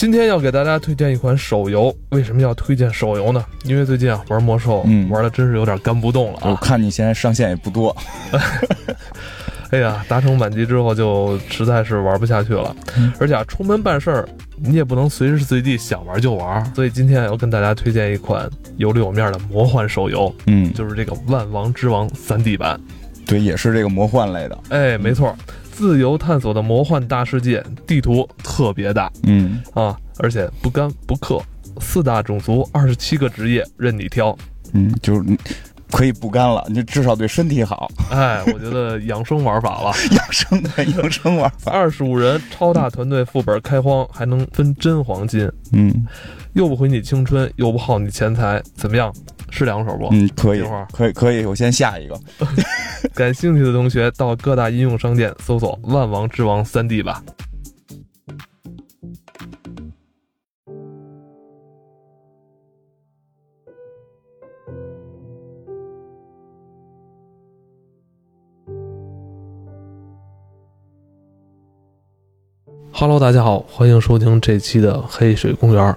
今天要给大家推荐一款手游，为什么要推荐手游呢？因为最近啊玩魔兽，嗯。玩的真是有点干不动了啊。我啊！看你现在上线也不多，哎呀，达成满级之后就实在是玩不下去了，嗯。而且啊出门办事儿你也不能随时随地想玩就玩，所以今天要跟大家推荐一款有里有面的魔幻手游，嗯，就是这个《万王之王》三 D 版。对，也是这个魔幻类的，哎，没错，自由探索的魔幻大世界，地图特别大嗯，啊，而且不干不氪，四大种族，二十七个职业任你挑。嗯，就是你可以不干了，你至少对身体好，哎，我觉得养生玩法了。养生的养生玩法，二十五人超大团队副本开荒，还能分真黄金，嗯又不毁你青春，又不耗你钱财，怎么样？是两手不？嗯，可以可以，可以，我先下一个，感兴趣的同学到各大应用商店搜索“万王之王三 D” 吧。Hello，大家好，欢迎收听这期的黑水公园。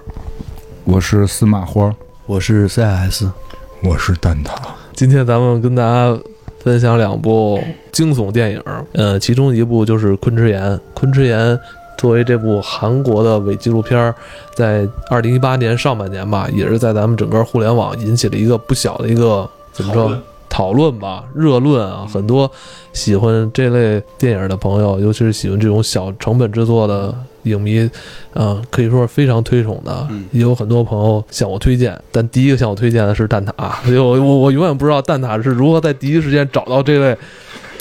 我是司马花，我是 CS，我是蛋挞，今天咱们跟大家分享两部惊悚电影，呃，其中一部就是《昆池岩》。《昆池岩》作为这部韩国的伪纪录片儿，在二零一八年上半年吧，也是在咱们整个互联网引起了一个不小的一个怎么说讨论吧，热论啊，很多喜欢这类电影的朋友，尤其是喜欢这种小成本制作的影迷，呃，可以说是非常推崇的。嗯也有很多朋友向我推荐，但第一个向我推荐的是蛋挞，所以我我我永远不知道蛋挞是如何在第一时间找到这类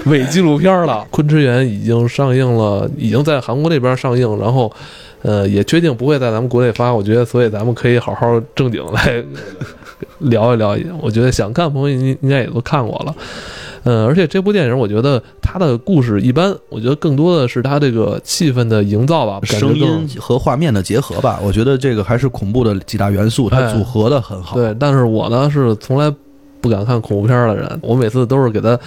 伪纪录片了。《昆池岩》已经上映了，已经在韩国那边上映，然后。呃，也确定不会在咱们国内发，我觉得，所以咱们可以好好正经来聊一聊。我觉得想看的朋友应应该也都看过了，嗯，而且这部电影，我觉得它的故事一般，我觉得更多的是它这个气氛的营造吧，声音和画面的结合吧，我觉得这个还是恐怖的几大元素，它哎组合的很好。对，但是我呢是从来不敢看恐怖片的人，我每次都是给他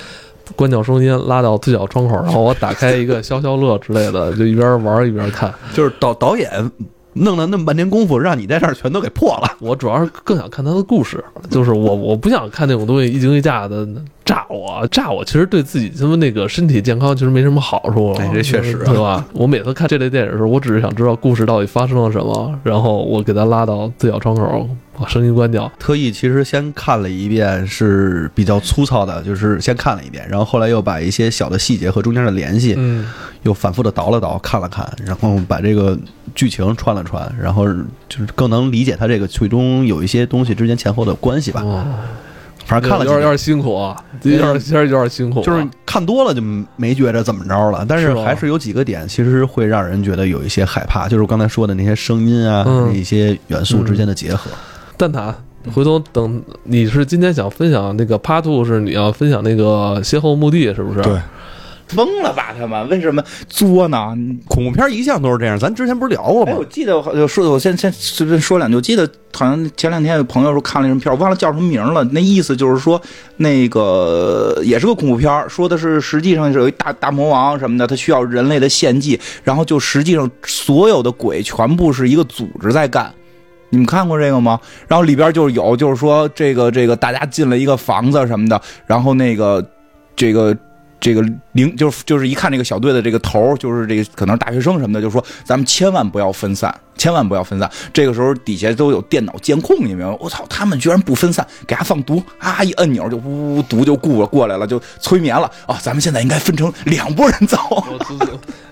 关掉声音，拉到最小窗口，然后我打开一个消消乐之类的，就一边玩一边看。就是导导演弄了那么半天功夫，让你在这儿全都给破了。我主要是更想看他的故事，就是我我不想看那种东西一惊一乍的炸我，炸我其实对自己他妈那个身体健康其实没什么好处，哎这确实啊对吧？我每次看这类电影的时候，我只是想知道故事到底发生了什么，然后我给他拉到最小窗口，把声音关掉。特意其实先看了一遍是比较粗糙的，就是先看了一遍，然后后来又把一些小的细节和中间的联系嗯，又反复的倒了倒，看了看，然后把这个剧情串了串，然后就是更能理解它这个最终有一些东西之间前后的关系吧。哦，反正看了有点有点辛苦啊，有点有点有点辛苦啊，就是看多了就没觉着怎么着了，但是还是有几个点其实会让人觉得有一些害怕，就是我刚才说的那些声音啊，嗯那些元素之间的结合。蛋挞。回头等你是今天想分享那个 Part Two 是你要分享那个邂逅墓地是不是？对，疯了吧他们？为什么作呢？恐怖片一向都是这样，咱之前不是聊过哎，吗我？记得好就说，我先先随便说两句。我记得好像前两天有朋友说看了一什么片忘了叫什么名了。那意思就是说，那个也是个恐怖片，说的是实际上是有一大大魔王什么的，他需要人类的献祭，然后就实际上所有的鬼全部是一个组织在干。你们看过这个吗？然后里边就是有，就是说这个这个大家进了一个房子什么的，然后那个这个这个领就是就是一看这个小队的这个头，就是这个可能大学生什么的，就说咱们千万不要分散，千万不要分散。这个时候底下都有电脑监控，你明白吗？我操，他们居然不分散，给他放毒，啊一按钮就呜呜毒就过过来了，就催眠了啊！咱们现在应该分成 两拨人走。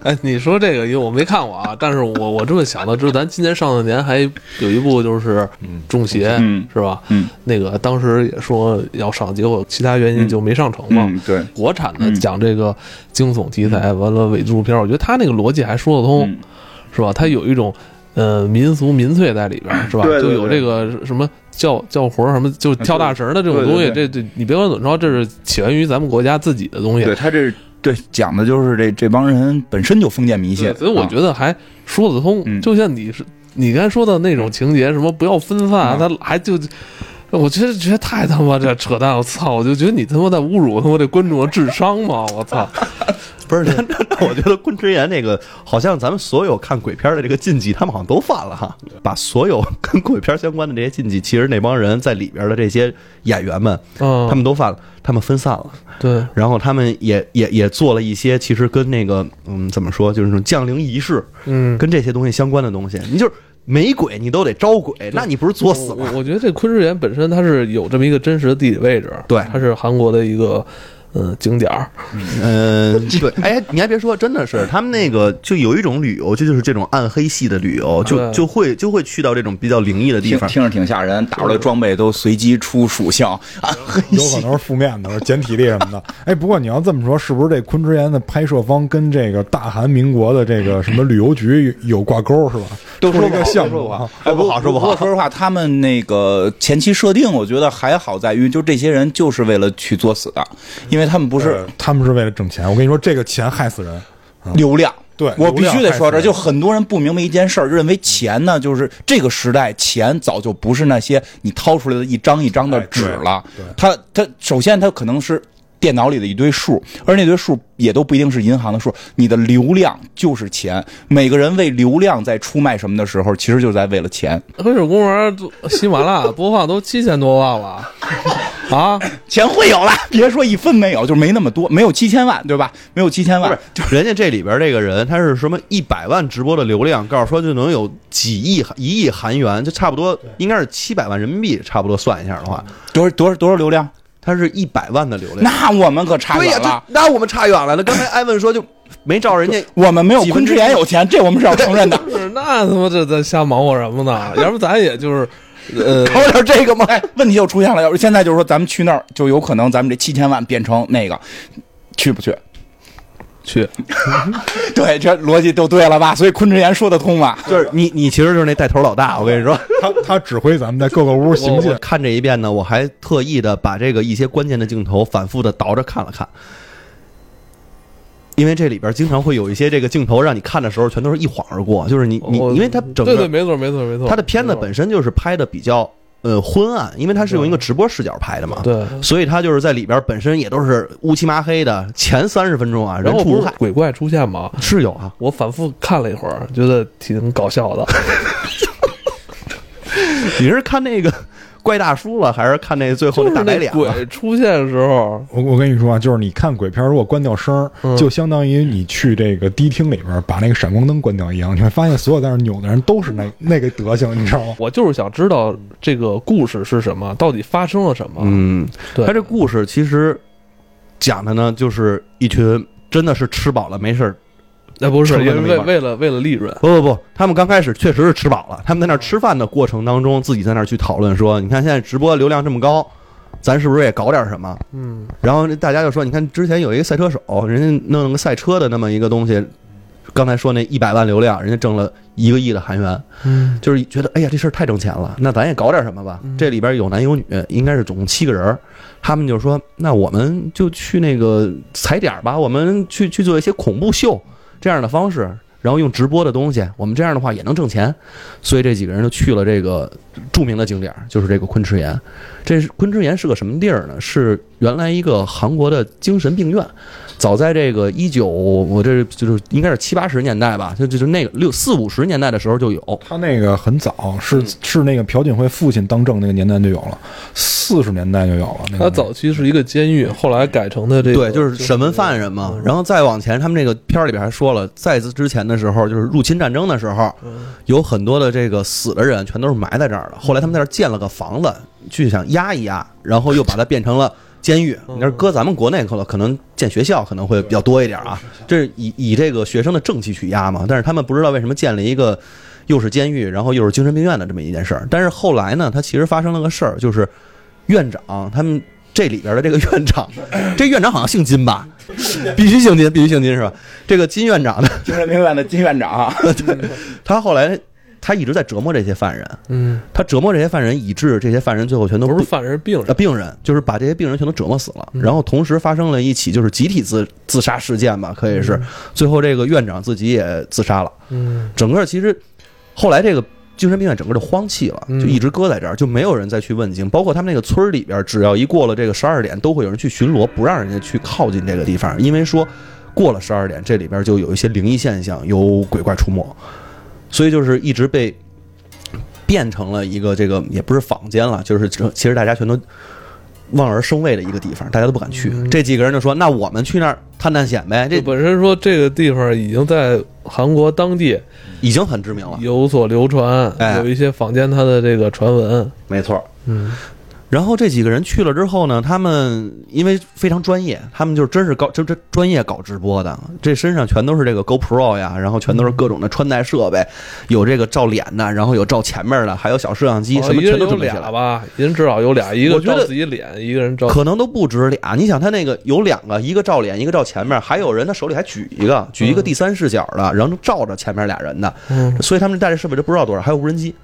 哎，你说这个，因为我没看过啊，但是我我这么想的，就是咱今年上半年还有一部就是《中邪》，嗯是吧？嗯，那个当时也说要上，结果其他原因就没上成嘛。嗯，对，国产的嗯讲这个惊悚题材，完了伪纪录片，我觉得他那个逻辑还说得通，嗯是吧？他有一种呃民俗民粹在里边儿，是吧？对对就有这个什么叫叫活儿什么，就跳大神的这种东西，对这这你别管怎么着，这是起源于咱们国家自己的东西对。他这对讲的就是这这帮人本身就封建迷信，，所以我啊觉得还说得通。嗯就像你是你刚才说的那种情节，什么不要分散，嗯他还就。我觉得觉得太他妈这扯淡！我操！我就觉得你他妈在侮辱他妈这观众的智商嘛！我操！不不是，那那那我觉得昆池岩那个好像咱们所有看鬼片的这个禁忌，他们好像都犯了哈。把所有跟鬼片相关的这些禁忌，其实那帮人在里边的这些演员们，嗯，他们都犯了，他们分散了。对，然后他们也也也做了一些，其实跟那个嗯怎么说，就是那种降临仪式，嗯，跟这些东西相关的东西。你就是没鬼，你都得招鬼，那你不是作死吗？我我觉得这昆池岩本身它是有这么一个真实的地理位置，对它是韩国的一个嗯景点儿，嗯，对，哎，你还别说，真的是他们那个就有一种旅游，这就是这种暗黑系的旅游，就就会就会去到这种比较灵异的地方。听听着挺吓人，打出来装备都随机出属性啊，有可能是负面的，减体力什么的。哎，不过你要这么说，是不是这昆池岩的拍摄方跟这个大韩民国的这个什么旅游局有挂钩是吧？都说不好项目。啊都说不好，哎不好说不好。过说实话，他们那个前期设定，我觉得还好在于，就这些人就是为了去作死的，因为他们不是呃他们是为了挣钱。我跟你说，这个钱害死人。流量。对我必须得说这就很多人不明白一件事儿，认为钱呢，就是这个时代钱早就不是那些你掏出来的一张一张的哎纸了对对，它它首先他可能是。电脑里的一堆数，而那堆数也都不一定是银行的数。你的流量就是钱，每个人为流量在出卖什么的时候，其实就是在为了钱。黑水公园喜马拉雅播放都七千多万了 啊！钱会有了，别说一分没有，就没那么多，没有七千万，对吧？没有七千万，就人家这里边这个人，他是什么一百万直播的流量，告诉说就能有几亿一亿韩元，就差不多应该是七百万人民币，差不多算一下的话，多少多少多少流量？他是一百万的流量。那我们可差对呀，远了。这那我们差远了。那刚才艾文说就没照人家我们没有昆之一岩有钱，这我们是要承认的。是 那他妈这在瞎忙活什么呢？要不咱也就是呃，搞点这个吗？哎，问题又出现了。要是现在就是说，咱们去那儿，就有可能咱们这七千万变成那个，去不去？去 对，这逻辑就对了吧？所以昆池岩说得通吧？就是你，你其实就是那带头老大。我跟你说，他他指挥咱们在各个屋行进。看这一遍呢，我还特意的把这个一些关键的镜头反复的倒着看了看，因为这里边经常会有一些这个镜头让你看的时候，全都是一晃而过，就是你你，因为他整对对，个没错没错没错，它的片子本身就是拍的比较呃昏暗，因为它是用一个直播视角拍的嘛，对。所以它就是在里边本身也都是乌漆麻黑的，前三十分钟啊，人然后不畜无害，鬼怪出现吗？是有啊。我反复看了一会儿，觉得挺搞笑的。你是看那个怪大叔了，还是看那最后那那大白脸了？鬼出现的时候，我我跟你说啊，就是你看鬼片，如果关掉声，嗯就相当于你去这个迪厅里边把那个闪光灯关掉一样，你会发现所有在那扭的人都是那那个德行，你知道吗？我就是想知道这个故事是什么，到底发生了什么。嗯，对他这故事其实讲的呢，就是一群真的是吃饱了没事儿。那不是因为为了为了为了利润，不不不，他们刚开始确实是吃饱了，他们在那儿吃饭的过程当中，自己在那儿去讨论说，你看现在直播流量这么高，咱是不是也搞点什么？嗯，然后大家就说，你看之前有一个赛车手，人家弄了个赛车的那么一个东西，刚才说那一百万流量，人家挣了一个亿的韩元，嗯，就是觉得哎呀这事儿太挣钱了，那咱也搞点什么吧。这里边有男有女，应该是总共七个人儿，他们就说那我们就去那个踩点儿吧，我们去去做一些恐怖秀这样的方式。然后用直播的东西，我们这样的话也能挣钱，所以这几个人就去了这个著名的景点，就是这个昆池岩。这是昆池岩是个什么地儿呢？是原来一个韩国的精神病院，早在这个一九，我这就是应该是七八十年代吧，就就是那个六四五十年代的时候就有。他那个很早，是是那个朴槿惠父亲当政那个年代就有了，四十年代就有了。那个它早期是一个监狱，后来改成的这个对，就是审问犯人嘛。然后再往前，他们这个片儿里边还说了，在此之前的时候，就是入侵战争的时候，有很多的这个死的人全都是埋在这儿的。后来他们在这儿建了个房子，去想压一压，然后又把它变成了。监狱，你要是搁咱们国内可能可能建学校可能会比较多一点啊，这是以以这个学生的正气去压嘛。但是他们不知道为什么建了一个又是监狱，然后又是精神病院的这么一件事儿。但是后来呢，他其实发生了个事儿，就是院长他们这里边的这个院长，这院长好像姓金吧？必须姓金，必须姓金是吧？这个金院长呢，精神病院的金院长啊，他后来他一直在折磨这些犯人，嗯，他折磨这些犯人，以致这些犯人最后全都不是犯人，是病人。呃，。病人就是把这些病人全都折磨死了，嗯。然后同时发生了一起就是集体自自杀事件吧，可以是，最后这个院长自己也自杀了。嗯。整个其实后来这个精神病院整个就荒弃了，嗯。就一直搁在这儿，就没有人再去问津。包括他们那个村儿里边，只要一过了这个十二点，都会有人去巡逻，不让人家去靠近这个地方，因为说过了十二点，这里边就有一些灵异现象，有鬼怪出没，所以就是一直被变成了一个这个也不是坊间了，就是其实大家全都望而生畏的一个地方，大家都不敢去。这几个人就说：“那我们去那儿探探险呗。”这这本身说这个地方已经在韩国当地已经很知名了，有所流传，哎有一些坊间它的这个传闻。没错。嗯，然后这几个人去了之后呢，他们因为非常专业，他们就真是搞这这专业搞直播的，这身上全都是这个 GoPro 呀，然后全都是各种的穿戴设备，有这个照脸的，然后有照前面的，还有小摄像机，哦什么全都一人有准备起来。俩吧，一人至少有俩，一个照自己脸，一个人照。可能都不止俩，你想他那个有两个，一个照脸，一个照前面，还有人他手里还举一个，举一个第三视角的，然后照着前面俩人的，嗯所以他们带着设备都不知道多少，还有无人机，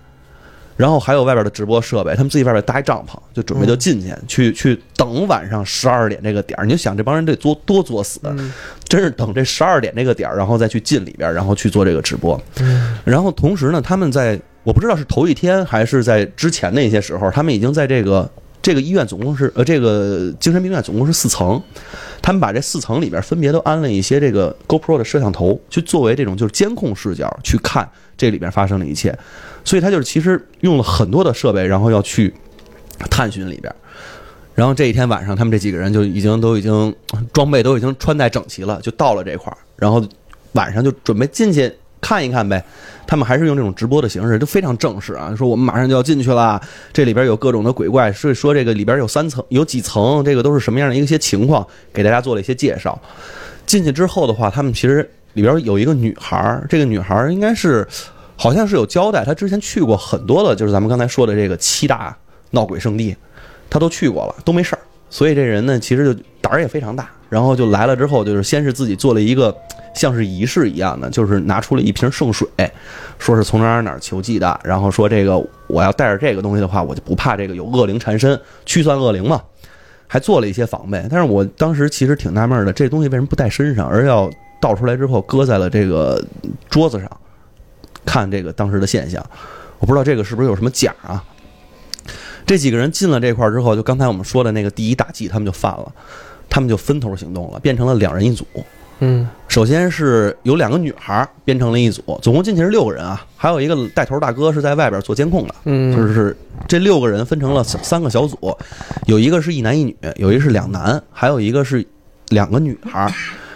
然后还有外边的直播设备，他们自己外边搭一帐篷，就准备就进去、去去等晚上十二点这个点儿。你就想这帮人得作多作死，嗯真是等这十二点这个点儿，然后再去进里边，然后去做这个直播。嗯然后同时呢，他们在我不知道是头一天还是在之前的一些时候，他们已经在这个这个医院总共是呃这个精神病院总共是四层，他们把这四层里边分别都安了一些这个 GoPro 的摄像头，去作为这种就是监控视角去看这里边发生的一切，所以他就是其实用了很多的设备，然后要去探寻里边。然后这一天晚上，他们这几个人就已经都已经装备都已经穿戴整齐了，就到了这块儿，然后晚上就准备进去看一看呗。他们还是用这种直播的形式，都非常正式啊，说我们马上就要进去了，这里边有各种的鬼怪，所以说这个里边有三层，有几层，这个都是什么样的一些情况，给大家做了一些介绍。进去之后的话，他们其实里边有一个女孩，这个女孩应该是好像是有交代，她之前去过很多的，就是咱们刚才说的这个七大闹鬼圣地，她都去过了，都没事儿。所以这人呢，其实就胆儿也非常大，然后就来了之后，就是先是自己做了一个像是仪式一样的，就是拿出了一瓶圣水，说是从哪儿哪儿求祭的，然后说这个我要带着这个东西的话，我就不怕这个有恶灵缠身，驱散恶灵嘛。还做了一些防备，但是我当时其实挺纳闷的，这东西为什么不带身上，而要倒出来之后搁在了这个桌子上？看这个当时的现象，我不知道这个是不是有什么假啊？这几个人进了这块儿之后，就刚才我们说的那个第一大忌，他们就犯了，他们就分头行动了，变成了两人一组。嗯首先是有两个女孩儿编成了一组，总共进去是六个人啊，还有一个带头大哥是在外边做监控的。嗯，就是这六个人分成了三三个小组，有一个是一男一女，有一个是两男，还有一个是两个女孩儿。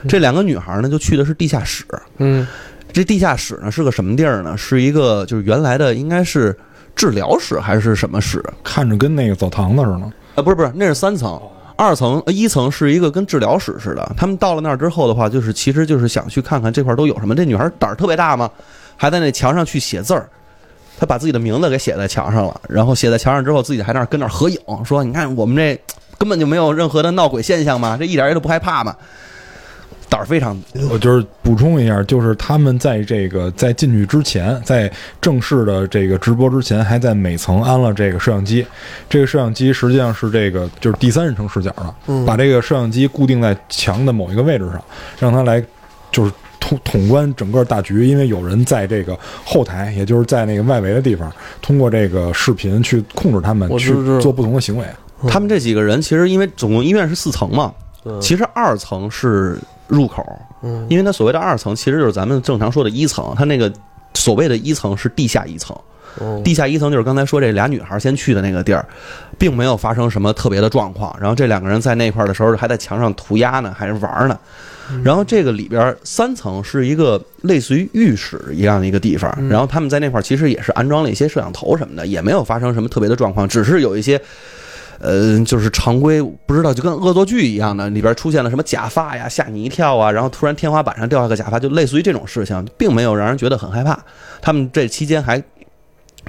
这两个女孩儿呢，就去的是地下室。嗯这地下室呢是个什么地儿呢？是一个就是原来的应该是治疗室还是什么室？看着跟那个澡堂子似的。啊，不是不是，那是三层。二层、一层是一个跟治疗室似的。他们到了那儿之后的话，就是其实就是想去看看这块都有什么。这女孩胆儿特别大嘛，还在那墙上去写字儿。她把自己的名字给写在墙上了，然后写在墙上之后，自己还那儿跟那儿合影，说：“你看我们这根本就没有任何的闹鬼现象嘛，这一点也都不害怕嘛。”胆儿非常我就是补充一下，就是他们在这个在进去之前，在正式的这个直播之前，还在每层安了这个摄像机。这个摄像机实际上是这个就是第三人称视角的，嗯把这个摄像机固定在墙的某一个位置上，让它来就是统统观整个大局。因为有人在这个后台，也就是在那个外围的地方，通过这个视频去控制他们去做不同的行为。他们这几个人其实因为总共医院是四层嘛，嗯其实二层是入口，嗯因为它所谓的二层其实就是咱们正常说的一层，它那个所谓的一层是地下一层，哦地下一层就是刚才说这俩女孩先去的那个地儿，并没有发生什么特别的状况。然后这两个人在那块儿的时候还在墙上涂鸦呢，还是玩呢。然后这个里边三层是一个类似于浴室一样的一个地方，然后他们在那块儿其实也是安装了一些摄像头什么的，也没有发生什么特别的状况，只是有一些。呃，就是常规，不知道就跟恶作剧一样的，里边出现了什么假发呀，吓你一跳啊，然后突然天花板上掉下个假发，就类似于这种事情，并没有让人觉得很害怕。他们这期间还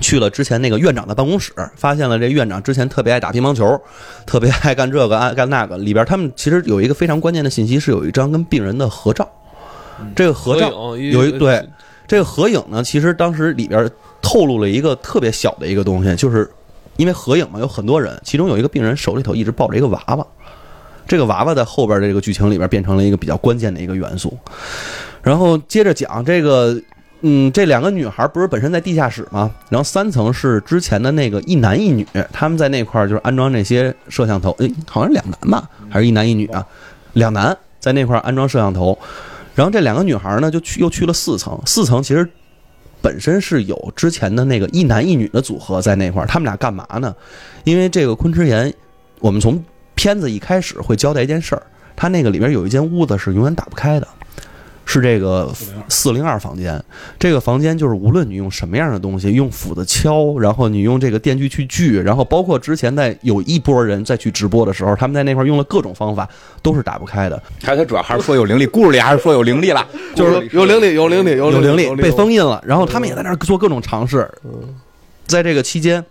去了之前那个院长的办公室，发现了这院长之前特别爱打乒乓球，特别爱干这个爱干那个。里边他们其实有一个非常关键的信息，是有一张跟病人的合照。这个合照有一对这个合影呢，其实当时里边透露了一个特别小的一个东西，就是因为合影嘛，有很多人，其中有一个病人手里头一直抱着一个娃娃，这个娃娃在后边的这个剧情里边变成了一个比较关键的一个元素。然后接着讲这个，嗯，这两个女孩不是本身在地下室吗？然后三层是之前的那个一男一女，他们在那块儿就是安装那些摄像头，诶，好像是两男吧，还是一男一女啊？两男在那块儿安装摄像头。然后这两个女孩呢，就去又去了四层，四层其实本身是有之前的那个一男一女的组合在那块儿，他们俩干嘛呢？因为这个昆池岩，我们从片子一开始会交代一件事儿，它那个里边有一间屋子是永远打不开的，是这个四零二房间。这个房间就是无论你用什么样的东西，用斧子敲，然后你用这个电锯去锯，然后包括之前在有一波人再去直播的时候，他们在那块用了各种方法，都是打不开的。还有他主要还是说有灵力，故事里还是说有灵力了，就是有灵力，有灵力，有有灵力被封印了，然后他们也在那儿做各种尝试。嗯在这个期间，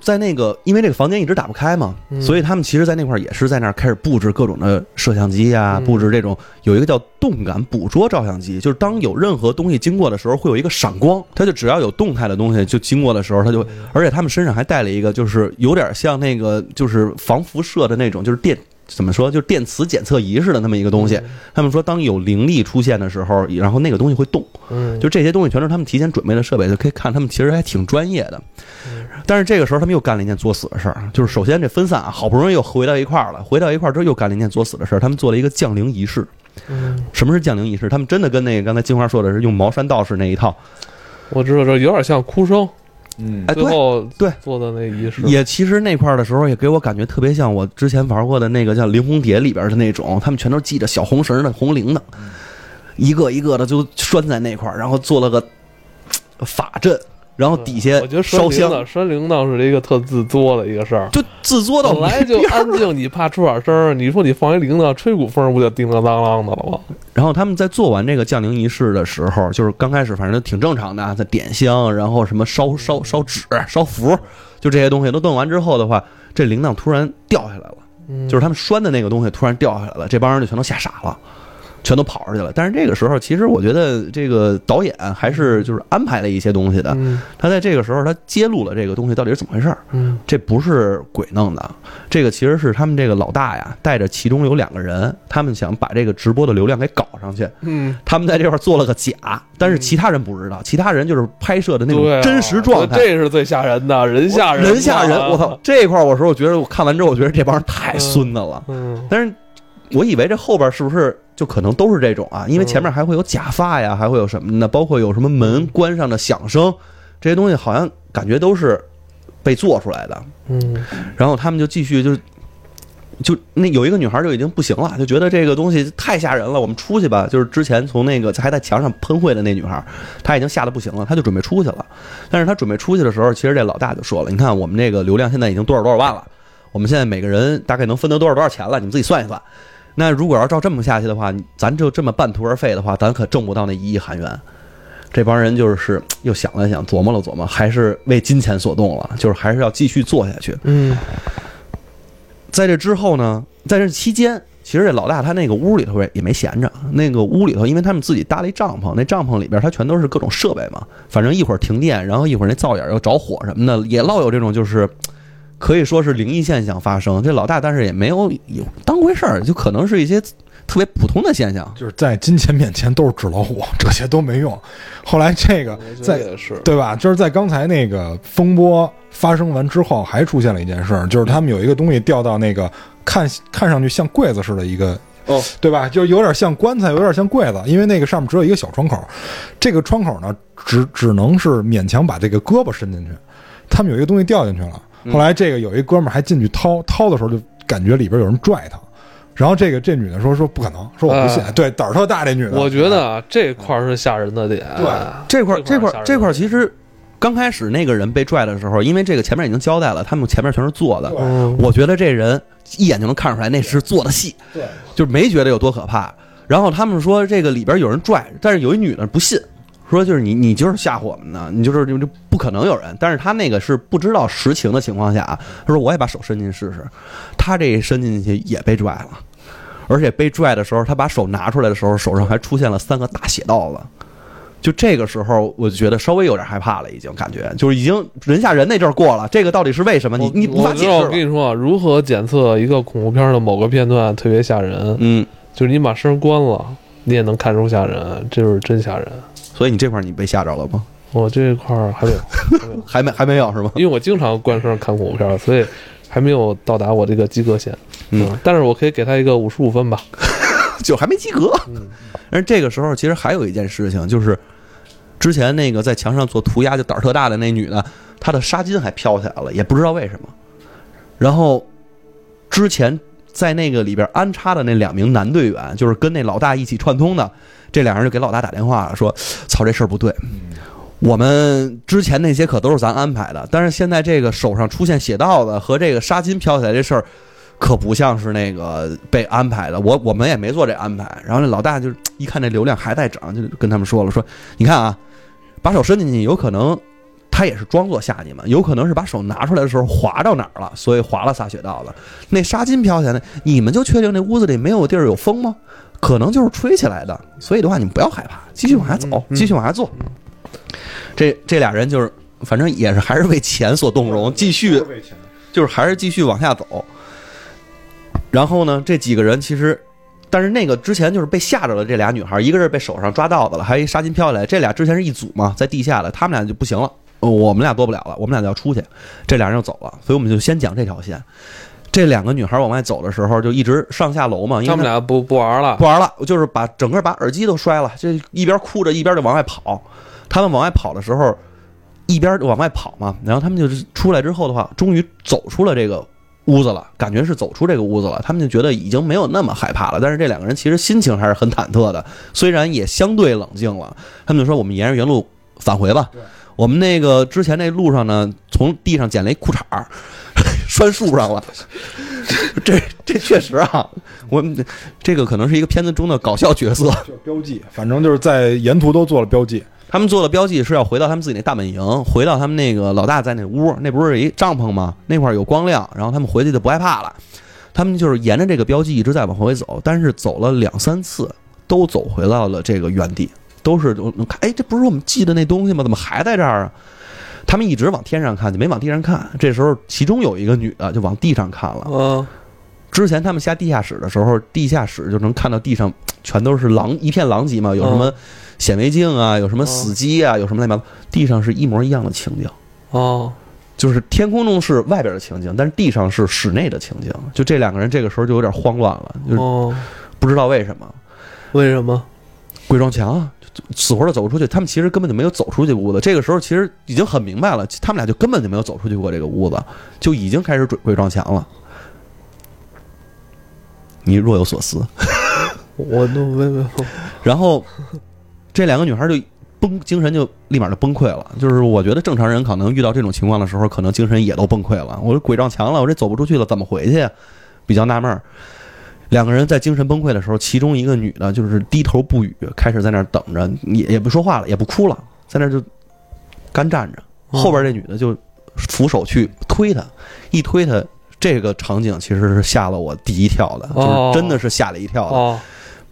在那个因为这个房间一直打不开嘛，嗯所以他们其实，在那块儿也是在那儿开始布置各种的摄像机呀、嗯布置这种有一个叫动感捕捉照相机，就是当有任何东西经过的时候，会有一个闪光，它就只要有动态的东西就经过的时候，它就，而且他们身上还带了一个，就是有点像那个就是防辐射的那种，就是电。怎么说？就是电磁检测仪似的那么一个东西。他们说，当有灵力出现的时候，然后那个东西会动，嗯，就这些东西全是他们提前准备的设备，就可以看他们其实还挺专业的。但是这个时候他们又干了一件作死的事儿，就是首先这分散啊，好不容易又回到一块儿了，回到一块儿之后又干了一件作死的事儿，他们做了一个降灵仪式。嗯。什么是降灵仪式？他们真的跟那个刚才金花说的是用茅山道士那一套，我知道这有点像哭声，嗯。哎，对，最后对。做的那仪式，也其实那块儿的时候也给我感觉特别像我之前玩过的那个叫《灵红蝶》里边的那种，他们全都系着小红绳的红铃铛，一个一个的就拴在那块儿，然后做了个法阵，然后底下我觉得烧香，拴铃铛是一个特自作的一个事儿。就自作到本来就安静，你怕出点声儿，你说你放一铃铛，吹股风不就叮当当啷的了吗？然后他们在做完这个降灵仪式的时候，就是刚开始反正挺正常的啊，在点香，然后什么烧烧烧纸、烧符，就这些东西都弄完之后的话，这铃铛突然掉下来了，嗯就是他们拴的那个东西突然掉下来了，这帮人就全都吓傻了。全都跑出去了，但是这个时候，其实我觉得这个导演还是就是安排了一些东西的。嗯他在这个时候，他揭露了这个东西到底是怎么回事儿。嗯这不是鬼弄的，这个其实是他们这个老大呀，带着其中有两个人，他们想把这个直播的流量给搞上去。嗯，他们在这块做了个假，但是其他人不知道，其他人就是拍摄的那种真实状态。这是最吓人的，人吓人，人吓人，我操！！这一块儿我说，我觉得我看完之后，我觉得这帮人太孙子了。嗯但是我以为这后边是不是就可能都是这种啊？因为前面还会有假发呀，还会有什么呢？包括有什么门关上的响声，这些东西好像感觉都是被做出来的。嗯然后他们就继续就就那有一个女孩就已经不行了，就觉得这个东西太吓人了，我们出去吧。就是之前从那个还在墙上喷绘的那女孩，她已经吓得不行了，她就准备出去了。但是她准备出去的时候，其实这老大就说了：“你看我们这个流量现在已经多少多少万了，我们现在每个人大概能分得多少多少钱了，你们自己算一算。那如果要照这么下去的话，咱就这么半途而废的话，咱可挣不到那一亿韩元。”这帮人就是又想了想，琢磨了琢磨，还是为金钱所动了，就是还是要继续做下去。嗯在这之后呢，在这期间，其实这老大他那个屋里头也也没闲着。那个屋里头，因为他们自己搭了一帐篷，那帐篷里边它全都是各种设备嘛。反正一会儿停电，然后一会儿那灶眼又着火什么的，也老有这种就是可以说是灵异现象发生。这老大但是也没有有当回事儿，就可能是一些特别普通的现象。就是在金钱面前都是纸老虎，这些都没用。后来这个在对吧？就是在刚才那个风波发生完之后，还出现了一件事儿，就是他们有一个东西掉到那个看看上去像柜子似的一个。哦，对吧？就有点像棺材，有点像柜子，因为那个上面只有一个小窗口，这个窗口呢，只只能是勉强把这个胳膊伸进去。他们有一个东西掉进去了，嗯后来这个有一哥们儿还进去掏，掏的时候就感觉里边有人拽他，然后这个这女的说说不可能，说我不信，哎对胆儿特大这女的，我觉得啊，这块儿是吓人的点。对这块这块这块这块其实刚开始那个人被拽的时候，因为这个前面已经交代了，他们前面全是做的。嗯，我觉得这人一眼就能看出来那是做的戏，对，就是没觉得有多可怕。然后他们说这个里边有人拽，但是有一女的不信，说就是你你就是吓唬我们呢，你就是就就不可能有人。但是他那个是不知道实情的情况下啊，他说我也把手伸进去试试，他这一伸进去也被拽了，而且被拽的时候，他把手拿出来的时候，手上还出现了三个大血道子。就这个时候，我就觉得稍微有点害怕了，已经感觉就是已经人吓人那阵儿过了。这个到底是为什么？你你无法解释了。跟你说啊，如何检测一个恐怖片的某个片段特别吓人？嗯，就是你把声关了，你也能看出吓人，这就是真吓人。所以你这块你被吓着了吗？我这块儿还没有，还没有还没有是吗？因为我经常关声看恐怖片，所以还没有到达我这个及格线。嗯，但是我可以给他一个五十五分吧。就还没及格。而这个时候，其实还有一件事情，就是之前那个在墙上做涂鸦就胆儿特大的那女的，她的纱巾还飘起来了，也不知道为什么。然后之前在那个里边安插的那两名男队员，就是跟那老大一起串通的，这两人就给老大打电话了说：“操，这事儿不对。”我们之前那些可都是咱安排的，但是现在这个手上出现血道子和这个纱巾飘起来这事儿，可不像是那个被安排的。我我们也没做这安排。然后那老大就一看这流量还在涨，就跟他们说了说：“你看啊，把手伸进去，有可能他也是装作吓你们，有可能是把手拿出来的时候滑到哪儿了，所以滑了洒雪道子。那纱巾飘起来，你们就确定那屋子里没有地儿有风吗？可能就是吹起来的。所以的话，你们不要害怕，继续往下走，继续往下做。”这这俩人就是，反正也是还是为钱所动容，继续就是还是继续往下走。然后呢，这几个人其实，但是那个之前就是被吓着了。这俩女孩，一个是被手上抓到的了，还有一纱巾飘下来。这俩之前是一组嘛，在地下的，他们俩就不行了，我们俩多不了了，我们俩就要出去。这俩人就走了，所以我们就先讲这条线。这两个女孩往外走的时候，就一直上下楼嘛，因为他们俩不不玩了不，玩了，就是把整个把耳机都摔了，就一边哭着一边就往外跑。他们往外跑的时候，一边往外跑嘛，然后他们就是出来之后的话，终于走出了这个屋子了，感觉是走出这个屋子了。他们就觉得已经没有那么害怕了，但是这两个人其实心情还是很忐忑的，虽然也相对冷静了。他们就说：“我们沿着原路返回吧。”我们那个之前那路上呢，从地上捡了一裤衩儿，拴树上了。这这确实啊，我们这个可能是一个片子中的搞笑角色。就是标记，反正就是在沿途都做了标记。他们做了标记是要回到他们自己那大本营，回到他们那个老大在那屋，那不是有一帐篷吗？那块儿有光亮，然后他们回去就不害怕了。他们就是沿着这个标记一直在往回走，但是走了两三次，都走回到了这个原地，都是我看，哎，这不是我们记的那东西吗？怎么还在这儿啊？他们一直往天上看，就没往地上看。这时候，其中有一个女的就往地上看了。嗯，之前他们下地下室的时候，地下室就能看到地上全都是狼一片狼藉嘛，有什么显微镜啊，有什么死机啊，有什么乱七八糟，地上是一模一样的情景，哦，就是天空中是外边的情景，但是地上是室内的情景。就这两个人这个时候就有点慌乱了，就不知道为什么为什么？鬼撞墙啊，就死活的走不出去。他们其实根本就没有走出去屋子。这个时候其实已经很明白了，他们俩就根本就没有走出去过这个屋子，就已经开始准备撞墙了。你若有所思。我都没没 然后这两个女孩就崩，精神就立马就崩溃了。就是我觉得正常人可能遇到这种情况的时候，可能精神也都崩溃了。我这鬼撞墙了，我这走不出去了，怎么回去？比较纳闷儿。两个人在精神崩溃的时候，其中一个女的就是低头不语，开始在那儿等着，也也不说话了，也不哭了，在那儿就干站着。后边这女的就扶手去推她，一推她，这个场景其实是吓了我第一跳的，哦就是真的是吓了一跳的。哦，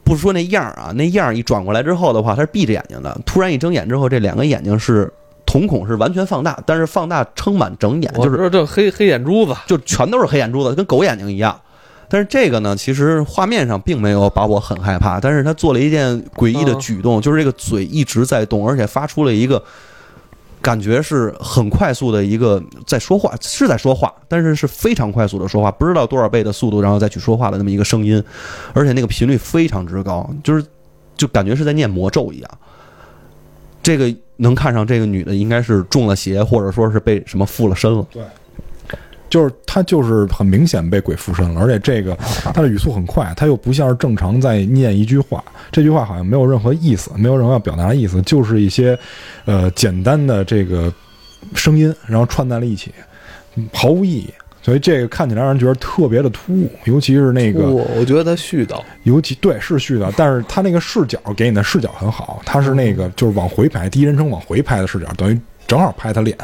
不说那样啊，那样一转过来之后的话，他是闭着眼睛的。突然一睁眼之后，这两个眼睛是瞳孔是完全放大，但是放大撑满整眼，就是这黑黑眼珠子，就全都是黑眼珠子，跟狗眼睛一样。但是这个呢，其实画面上并没有把我很害怕，但是他做了一件诡异的举动，就是这个嘴一直在动，而且发出了一个感觉是很快速的一个在说话，是在说话，但是是非常快速的说话，不知道多少倍的速度，然后再去说话的那么一个声音，而且那个频率非常之高，就是就感觉是在念魔咒一样。这个能看上这个女的应该是中了邪，或者说是被什么附了身了。就是他就是很明显被鬼附身了，而且这个他的语速很快，他又不像是正常在念一句话，这句话好像没有任何意思，没有任何要表达的意思，就是一些呃简单的这个声音，然后串在了一起，嗯毫无意义。所以这个看起来让人觉得特别的突兀，尤其是那个，我我觉得他絮叨，尤其对是絮叨，但是他那个视角给你的视角很好，他是那个就是往回拍，第一人称往回拍的视角，等于正好拍他脸。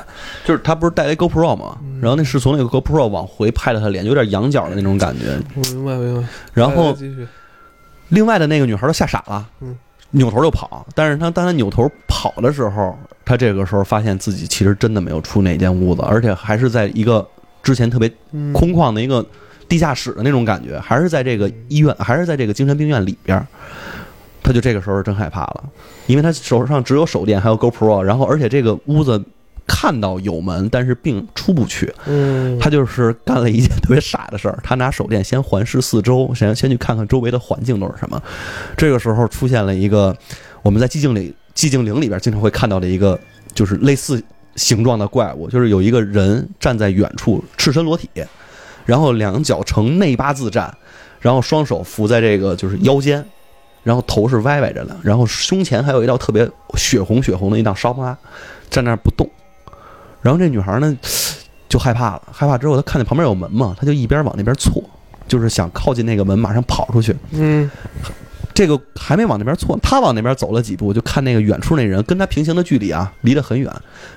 就是他不是带了一 GoPro 吗？然后那是从那个 GoPro 往回拍的他脸，有点仰角的那种感觉。我明白明白。然后另外的那个女孩都吓傻了，嗯扭头就跑。但是她当她扭头跑的时候，她这个时候发现自己其实真的没有出那间屋子，而且还是在一个之前特别嗯空旷的一个地下室的那种感觉，还是在这个医院，还是在这个精神病院里边儿。他就这个时候真害怕了，因为他手上只有手电还有 GoPro，然后而且这个屋子看到有门，但是并出不去。嗯，他就是干了一件特别傻的事儿，他拿手电先环视四周，先先去看看周围的环境都是什么。这个时候出现了一个我们在寂静里寂静岭里边经常会看到的一个，就是类似形状的怪物，就是有一个人站在远处，赤身裸体，然后两脚呈内八字站，然后双手扶在这个就是腰间，然后头是歪歪着的，然后胸前还有一道特别血红血红的一道伤疤，站那儿不动。然后这女孩呢就害怕了，害怕之后她看见旁边有门嘛，她就一边往那边错，就是想靠近那个门，马上跑出去。嗯，这个还没往那边错，她往那边走了几步，就看那个远处那人跟她平行的距离啊，离得很远，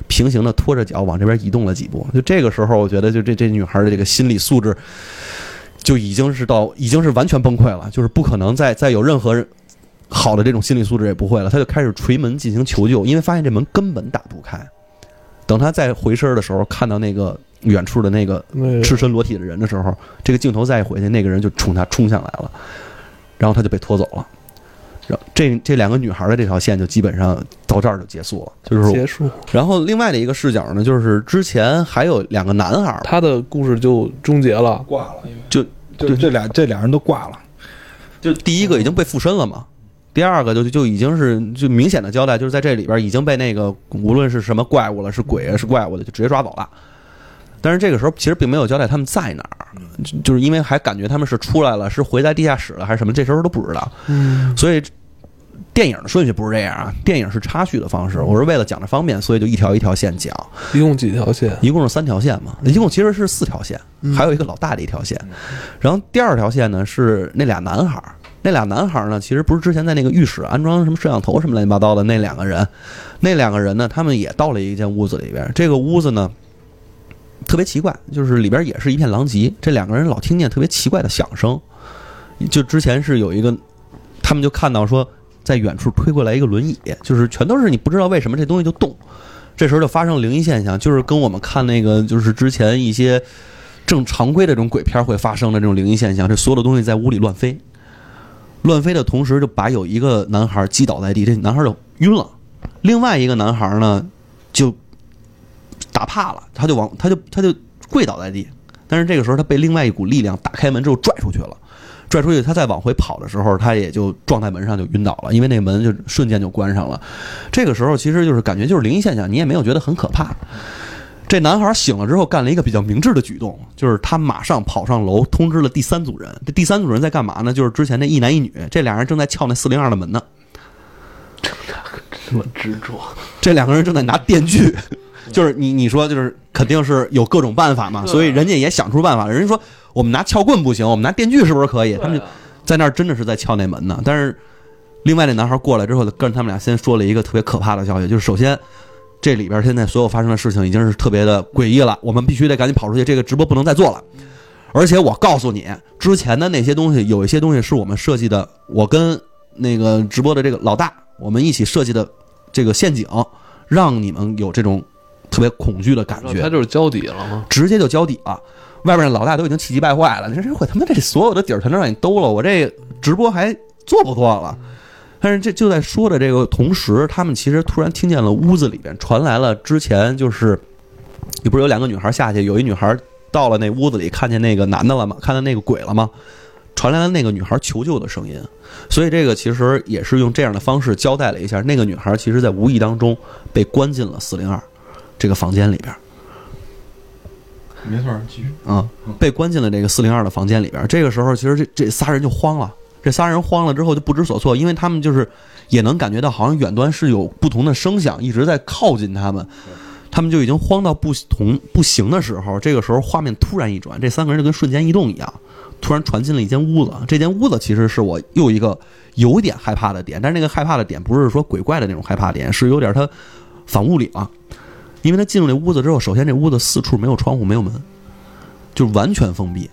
平行的拖着脚往这边移动了几步。就这个时候，我觉得就这这女孩的这个心理素质就已经是到已经是完全崩溃了，就是不可能再再有任何人好的这种心理素质也不会了。他就开始捶门进行求救，因为发现这门根本打不开。等他再回身的时候，看到那个远处的那个那个赤身裸体的人的时候，这个镜头再一回去，那个人就冲他冲向来了，然后他就被拖走了。然后这这两个女孩的这条线就基本上到这儿就结束了，就是结束，然后另外的一个视角呢，就是之前还有两个男孩儿，他的故事就终结了。挂了，就就这俩这俩人都挂了。就第一个已经被附身了嘛，第二个就就已经是就明显的交代，就是在这里边已经被那个无论是什么怪物了，是鬼啊是怪物的，就直接抓走了。但是这个时候其实并没有交代他们在哪儿，就就是因为还感觉他们是出来了，是回在地下室了还是什么，这时候都不知道。嗯，所以电影的顺序不是这样啊，电影是插叙的方式。我是为了讲着方便，所以就一条一条线讲，一共几条线？一共是三条线嘛，一共其实是四条线，还有一个老大的一条线。然后第二条线呢是那俩男孩儿，那俩男孩儿呢其实不是之前在那个浴室安装什么摄像头什么乱七八糟的那两个人，那两个人呢他们也到了一间屋子里边，这个屋子呢。特别奇怪，就是里边也是一片狼藉。这两个人老听见特别奇怪的响声，就之前是有一个，他们就看到说，在远处推过来一个轮椅，就是全都是你不知道为什么这东西就动。这时候就发生灵异现象，就是跟我们看那个就是之前一些正常规的这种鬼片会发生的这种灵异现象，这所有的东西在屋里乱飞，乱飞的同时就把有一个男孩击倒在地，这男孩就晕了，另外一个男孩呢就打怕了，他就往他就他就跪倒在地，但是这个时候他被另外一股力量打开门之后拽出去了。拽出去，他再往回跑的时候，他也就撞在门上就晕倒了，因为那门就瞬间就关上了。这个时候其实就是感觉就是灵异现象，你也没有觉得很可怕。这男孩醒了之后干了一个比较明智的举动，就是他马上跑上楼通知了第三组人。这第三组人在干嘛呢？就是之前那一男一女，这俩人正在撬那四零二的门呢。这么执着，这两个人正在拿电锯，就是你你说就是肯定是有各种办法嘛，所以人家也想出办法。人家说我们拿撬棍不行，我们拿电锯是不是可以？他们就在那儿真的是在撬那门呢。但是另外那男孩过来之后，跟他们俩先说了一个特别可怕的消息，就是首先这里边现在所有发生的事情已经是特别的诡异了，我们必须得赶紧跑出去，这个直播不能再做了。而且我告诉你，之前的那些东西，有一些东西是我们设计的，我跟那个直播的这个老大，我们一起设计的这个陷阱，让你们有这种特别恐惧的感觉他。就是交底了吗？直接就交底了。外边的老大都已经气急败坏了，你说这我他妈这所有的底儿全都让你兜了，我这直播还做不做了？但是这就在说的这个同时，他们其实突然听见了屋子里边传来了之前就是，你不是有两个女孩下去，有一女孩到了那屋子里看见那个男的了吗？看见那个鬼了吗？传来了那个女孩求救的声音，所以这个其实也是用这样的方式交代了一下，那个女孩其实在无意当中被关进了四零二这个房间里边。没错，继续。啊，被关进了这个四零二的房间里边儿。这个时候，其实这这仨人就慌了。这仨人慌了之后就不知所措，因为他们就是也能感觉到，好像远端是有不同的声响一直在靠近他们。他们就已经慌到不同不行的时候，这个时候画面突然一转，这三个人就跟瞬间移动一样，突然传进了一间屋子。这间屋子其实是我又一个有点害怕的点，但是那个害怕的点不是说鬼怪的那种害怕点，是有点它反物理了。因为他进入那屋子之后，首先这屋子四处没有窗户，没有门，就完全封闭。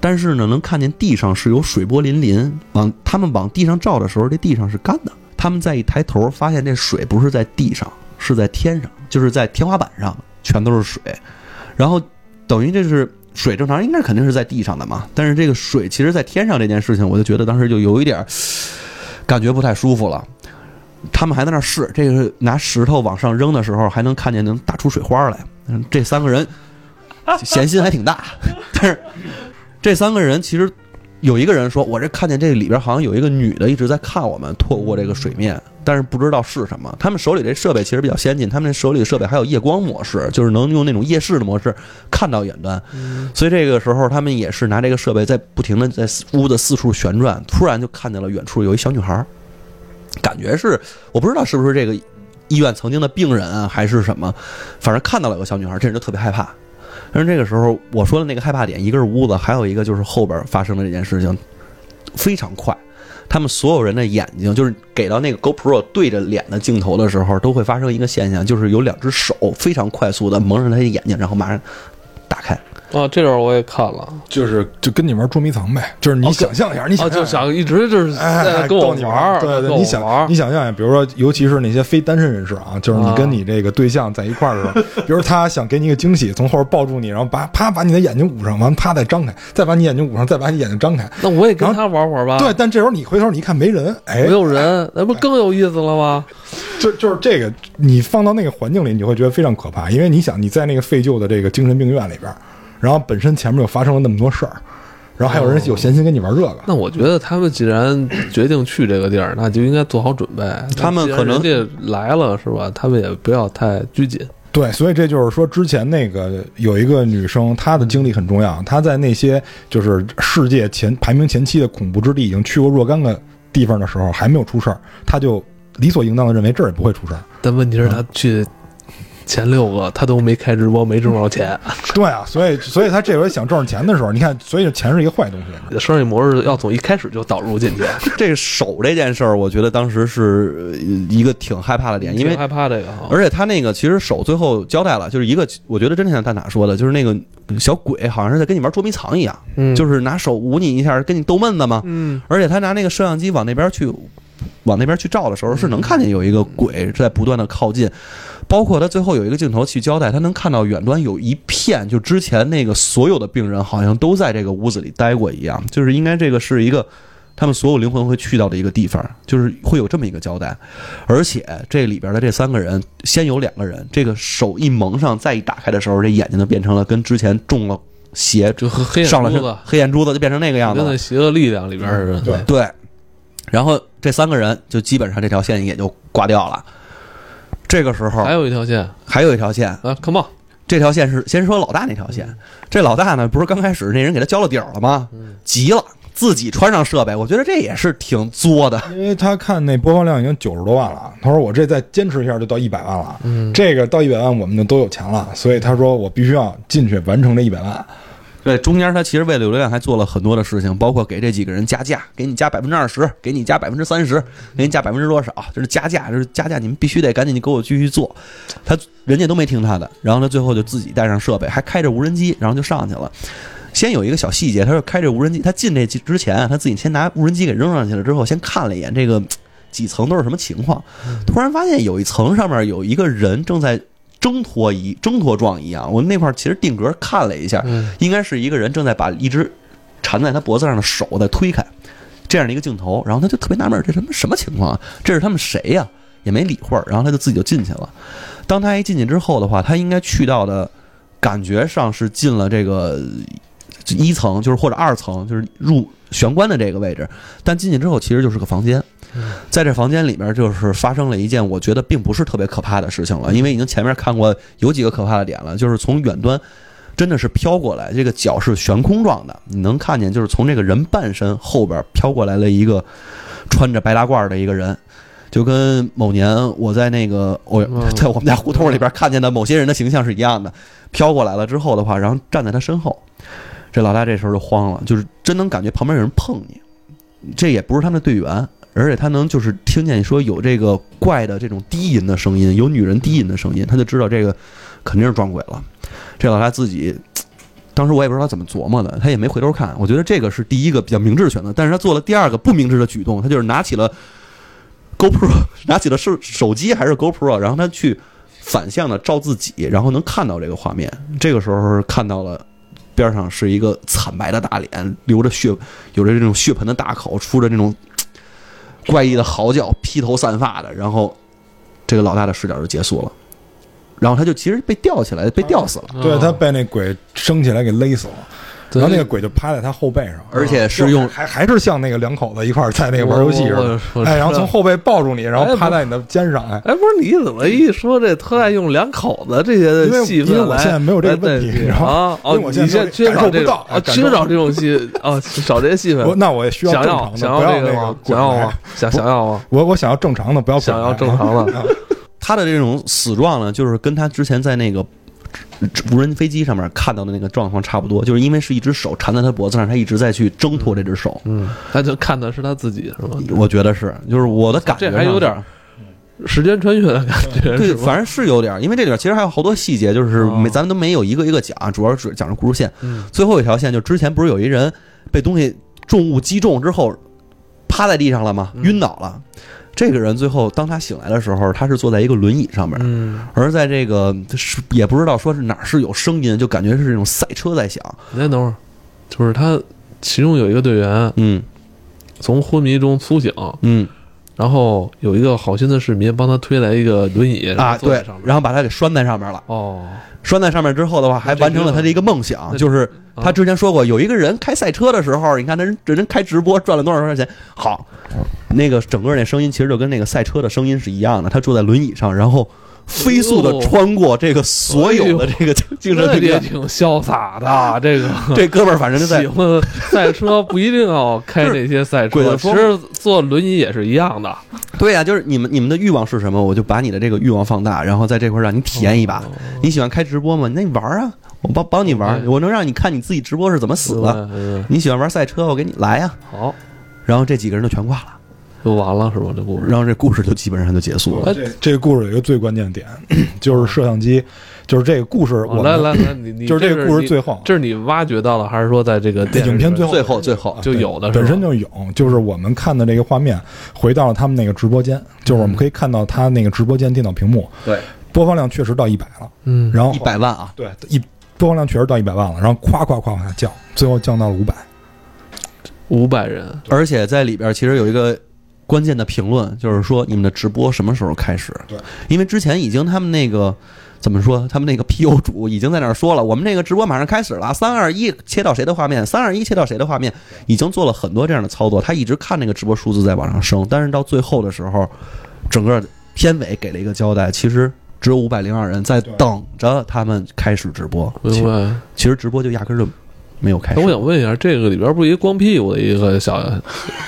但是呢，能看见地上是有水波粼粼，往他们往地上照的时候，这地上是干的。他们再一抬头，发现这水不是在地上，是在天上，就是在天花板上，全都是水。然后等于这是水，正常应该肯定是在地上的嘛。但是这个水其实在天上这件事情，我就觉得当时就有一点感觉不太舒服了。他们还在那儿试，这个是拿石头往上扔的时候，还能看见能打出水花来。嗯，这三个人 闲心还挺大，但是这三个人其实有一个人说：“我这看见这里边好像有一个女的一直在看我们透过这个水面，但是不知道是什么。”他们手里这设备其实比较先进，他们手里的设备还有夜光模式，就是能用那种夜视的模式看到远端。所以这个时候他们也是拿这个设备在不停的在屋子四处旋转，突然就看见了远处有一小女孩儿，感觉是我不知道是不是这个医院曾经的病人啊，还是什么，反正看到了有个小女孩儿，这人就特别害怕。但是这个时候我说的那个害怕点，一个是屋子，还有一个就是后边发生的这件事情非常快。他们所有人的眼睛，就是给到那个 GoPro 对着脸的镜头的时候，都会发生一个现象，就是有两只手非常快速的蒙上他的眼睛，然后马上打开。啊，这段我也看了，就是就跟你玩捉迷藏呗，就是你想象一下，你就。想一直就是哎，在跟我逗你玩儿，对对，你想玩你想象一下，比如说，尤其是那些非单身人士啊，就是你跟你这个对象在一块儿的时候，比如他想给你一个惊喜，从后边抱住你，然后把啪把你的眼睛捂上，完啪再张开，再把你眼睛捂上，再把你眼睛张开。那我也跟他玩会儿吧。对，，但这时候你回头你一看没人，哎没，有人，那不更有意思了吗？就就是这个，你放到那个环境里，你会觉得非常可怕，因为你想你在那个废旧的这个精神病院里边，然后本身前面又发生了那么多事儿，然后还有人有闲心跟你玩这个，那我觉得他们既然决定去这个地儿，那就应该做好准备。他们可能人家来了是吧？他们也不要太拘谨。对，所以这就是说，之前那个有一个女生，她的经历很重要。她在那些就是世界前排名前七的恐怖之地，已经去过若干个地方的时候，还没有出事儿，她就理所应当的认为这儿也不会出事儿。但问题是，她去前六个他都没开直播，没挣着钱。对啊，所以所以他这回想挣着钱的时候，你看，所以钱是一个坏东西。商业模式要从一开始就导入进去，这个手这件事儿，我觉得当时是呃一个挺害怕的点，因为害怕这个。而且他那个其实手最后交代了，就是一个我觉得真的像蛋挞说的，就是那个小鬼好像是在跟你玩捉迷藏一样，嗯就是拿手捂你一下，跟你逗闷子嘛。嗯，而且他拿那个摄像机往那边去，往那边去照的时候，是能看见有一个鬼在不断的靠近。包括他最后有一个镜头去交代，他能看到远端有一片，就之前那个所有的病人好像都在这个屋子里待过一样，就是应该这个是一个他们所有灵魂会去到的一个地方，就是会有这么一个交代。而且这里边的这三个人，先有两个人，这个手一蒙上，再一打开的时候，这眼睛就变成了跟之前中了邪就和黑眼上了身珠子，黑眼珠子就变成那个样子跟那。邪恶力量里边似的。对对，然后这三个人就基本上这条线也就挂掉了。这个时候还有一条线还有一条线，啊，Come on，这条线是先说老大那条线。这老大呢，不是刚开始那人给他交了底儿了吗？急了，自己穿上设备，我觉得这也是挺作的。因为他看那播放量已经九十多万了，他说我这再坚持一下就到一百万了，嗯，这个到一百万我们就都有钱了，所以他说我必须要进去完成这一百万。对，中间他其实为了流量还做了很多的事情，包括给这几个人加价，给你加百分之二十，给你加百分之三十，给你加百分之多少，就是加价，就是加价，你们必须得赶紧给我继续做。他人家都没听他的，然后他最后就自己带上设备，还开着无人机，然后就上去了。先有一个小细节，他是开着无人机，他进这之前，他自己先拿无人机给扔上去了，之后先看了一眼这个几层都是什么情况，突然发现有一层上面有一个人正在挣脱一挣脱状一样。我那块儿其实定格看了一下，嗯应该是一个人正在把一只缠在他脖子上的手在推开，这样的一个镜头。然后他就特别纳闷，这什么什么情况啊？这是他们谁呀、也没理会儿，然后他就自己就进去了。当他一进去之后的话，他应该去到的感觉上是进了这个一层，就是或者二层，就是入玄关的这个位置。但进去之后，其实就是个房间。在这房间里面，就是发生了一件我觉得并不是特别可怕的事情了，因为已经前面看过有几个可怕的点了，就是从远端真的是飘过来，这个脚是悬空状的，你能看见就是从这个人半身后边飘过来了一个穿着白大褂的一个人。就跟某年我在那个我嗯 在我们家胡同里边看见的某些人的形象是一样的，飘过来了之后的话，然后站在他身后，这老大这时候就慌了，就是真能感觉旁边有人碰你，这也不是他们的队员，而且他能就是听见说有这个怪的这种低吟的声音，有女人低吟的声音，他就知道这个肯定是撞鬼了。这老大自己，当时我也不知道他怎么琢磨的，他也没回头看。我觉得这个是第一个比较明智的选择，但是他做了第二个不明智的举动，他就是拿起了 GoPro，拿起了手手机还是 GoPro，然后他去反向的照自己，然后能看到这个画面。这个时候看到了。边上是一个惨白的大脸，流着血，有着这种血盆的大口，出着这种怪异的嚎叫，披头散发的，然后这个老大的视角就结束了，然后他就其实被吊起来，被吊死了，对他被那鬼升起来给勒死了，然后那个鬼就趴在他后背上，而且是用还还是像那个两口子一块儿在那个玩游戏似的，哎，然后从后背抱住你，然后哎趴在你的肩上，哎，哎，不是你怎么一说这特爱用两口子这些的戏份来？因为我现在没有这个问题来代替你知道吗啊？哦，因为我现在你现在缺感受不少这种啊，到缺少这种戏 啊，少这些戏份。我那我也需要想正常的，要想要这个吗？想要吗？想想要吗？我我想要正常的，不要想要正常的。他的这种死状呢，就是跟他之前在那个无人飞机上面看到的那个状况差不多，就是因为是一只手缠在他脖子上，他一直在去挣脱这只手。嗯，他就看的是他自己是吧？我觉得是，就是我的感觉这还有点时间穿越的感觉，对，反正是有点，因为这里边其实还有好多细节，就是没哦咱们都没有一个一个讲，主要是讲着故事线。嗯最后一条线就之前不是有一人被东西重物击中之后趴在地上了吗？嗯晕倒了。这个人最后当他醒来的时候，他是坐在一个轮椅上面，嗯，而在这个是也不知道说是哪是有声音，就感觉是这种赛车在响。你再等会儿，就是他其中有一个队员嗯。从昏迷中苏醒，嗯然后有一个好心的市民帮他推来一个轮椅，啊对。然后把他给拴在上面了。哦，拴在上面之后的话，还完成了他的一个梦想，就是啊他之前说过，有一个人开赛车的时候，你看他人这人开直播赚了多少多少钱。好，那个整个那声音其实就跟那个赛车的声音是一样的。他坐在轮椅上，然后飞速的穿过这个所有的这个精神那也病院。挺潇洒的，这个。这哥们儿反正就在喜欢赛车不一定要开 那些赛车，其实坐轮椅也是一样的。对呀、就是你们你们的欲望是什么，我就把你的这个欲望放大，然后在这块儿让你体验一把。哦你喜欢开直播吗？那你玩儿啊，我帮帮你玩，哎我能让你看你自己直播是怎么死的。嗯，你喜欢玩赛车，我给你来呀、好，然后这几个人就全挂了，就完了是吧？这故事。然后这故事就基本上就结束了。这这个故事有一个最关键点，就是摄像机，就是这个故事我哦来来来，你 你就是这个故事最后这是你挖掘到了，还是说在这个电影片最后最后最后就有的本身就有，就是我们看的这个画面回到了他们那个直播间，就是我们可以看到他那个直播间电脑屏幕对播放量确实到一百了，嗯，然后一百万啊，对一播放量确实到一百万了，然后夸夸夸往下降，最后降到了五百。五百人，而且在里边其实有一个关键的评论，就是说你们的直播什么时候开始？对，因为之前已经他们那个怎么说，他们那个 PU 主已经在那儿说了，我们这个直播马上开始了，三二一切到谁的画面，三二一切到谁的画面，已经做了很多这样的操作。他一直看那个直播数字在往上升，但是到最后的时候，整个片尾给了一个交代，其实。只有五百零二人在等着他们开始直播，明白？其实直播就压根儿就没有开。我想问一下，这个里边不是一个光屁股的一个小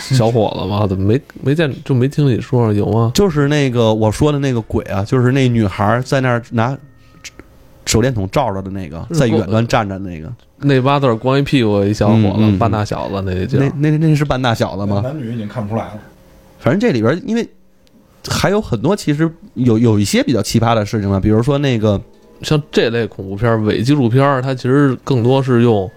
小伙子吗？怎么没没见就没听你说有吗？就是那个我说的那个鬼啊，就是那女孩在那儿拿手电筒照着的那个，在远端站着的那个，那八字光一屁股一小伙子，嗯嗯嗯半大小子那那那那是半大小子吗？男女已经看不出来了。反正这里边因为还有很多，其实有有一些比较奇葩的事情呢，比如说那个像这类恐怖片、伪纪录片，它其实更多是用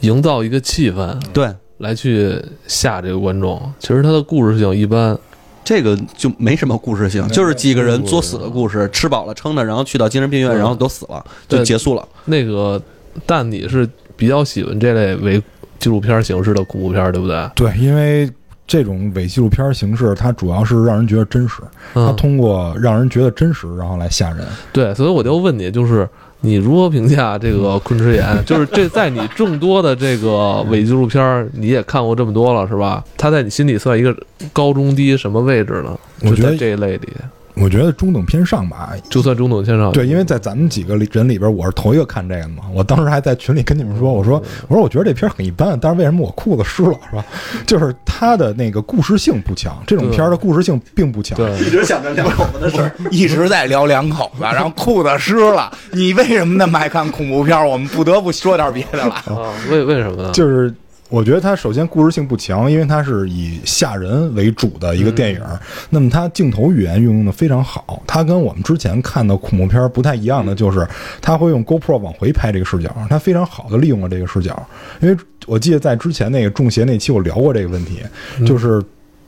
营造一个气氛对来去吓这个观众。其实它的故事性一般，这个就没什么故事性，就是几个人作死的故事，吃饱了撑的，然后去到精神病院，然后都死了，就结束了。那个，但你是比较喜欢这类伪纪录片形式的恐怖片，对不对？对，因为这种伪纪录片形式，它主要是让人觉得真实，它嗯，通过让人觉得真实，然后来吓人。对，所以我就问你，就是你如何评价这个昆池岩？就是这在你众多的这个伪纪录片儿，你也看过这么多了，是吧？它在你心里算一个高中低什么位置呢？我觉得就在这一类里，我觉得中等偏上吧。就算中等偏上。对，因为在咱们几个人里边，我是头一个看这个的嘛。我当时还在群里跟你们说，我说我说我觉得这片很一般，但是为什么我裤子湿了，是吧？就是它的那个故事性不强，这种片儿的故事性并不强。对，直想着两口子的事儿，一直在聊两口子，然后裤子湿了。你为什么那么爱看恐怖片？我们不得不说点别的了。啊，为为什么呢？就是我觉得它首先故事性不强，因为它是以吓人为主的一个电影，那么它镜头语言运用的非常好。它跟我们之前看的恐怖片不太一样的，就是它会用 GoPro 往回拍这个视角，它非常好的利用了这个视角。因为我记得在之前那个中邪那期我聊过这个问题，就是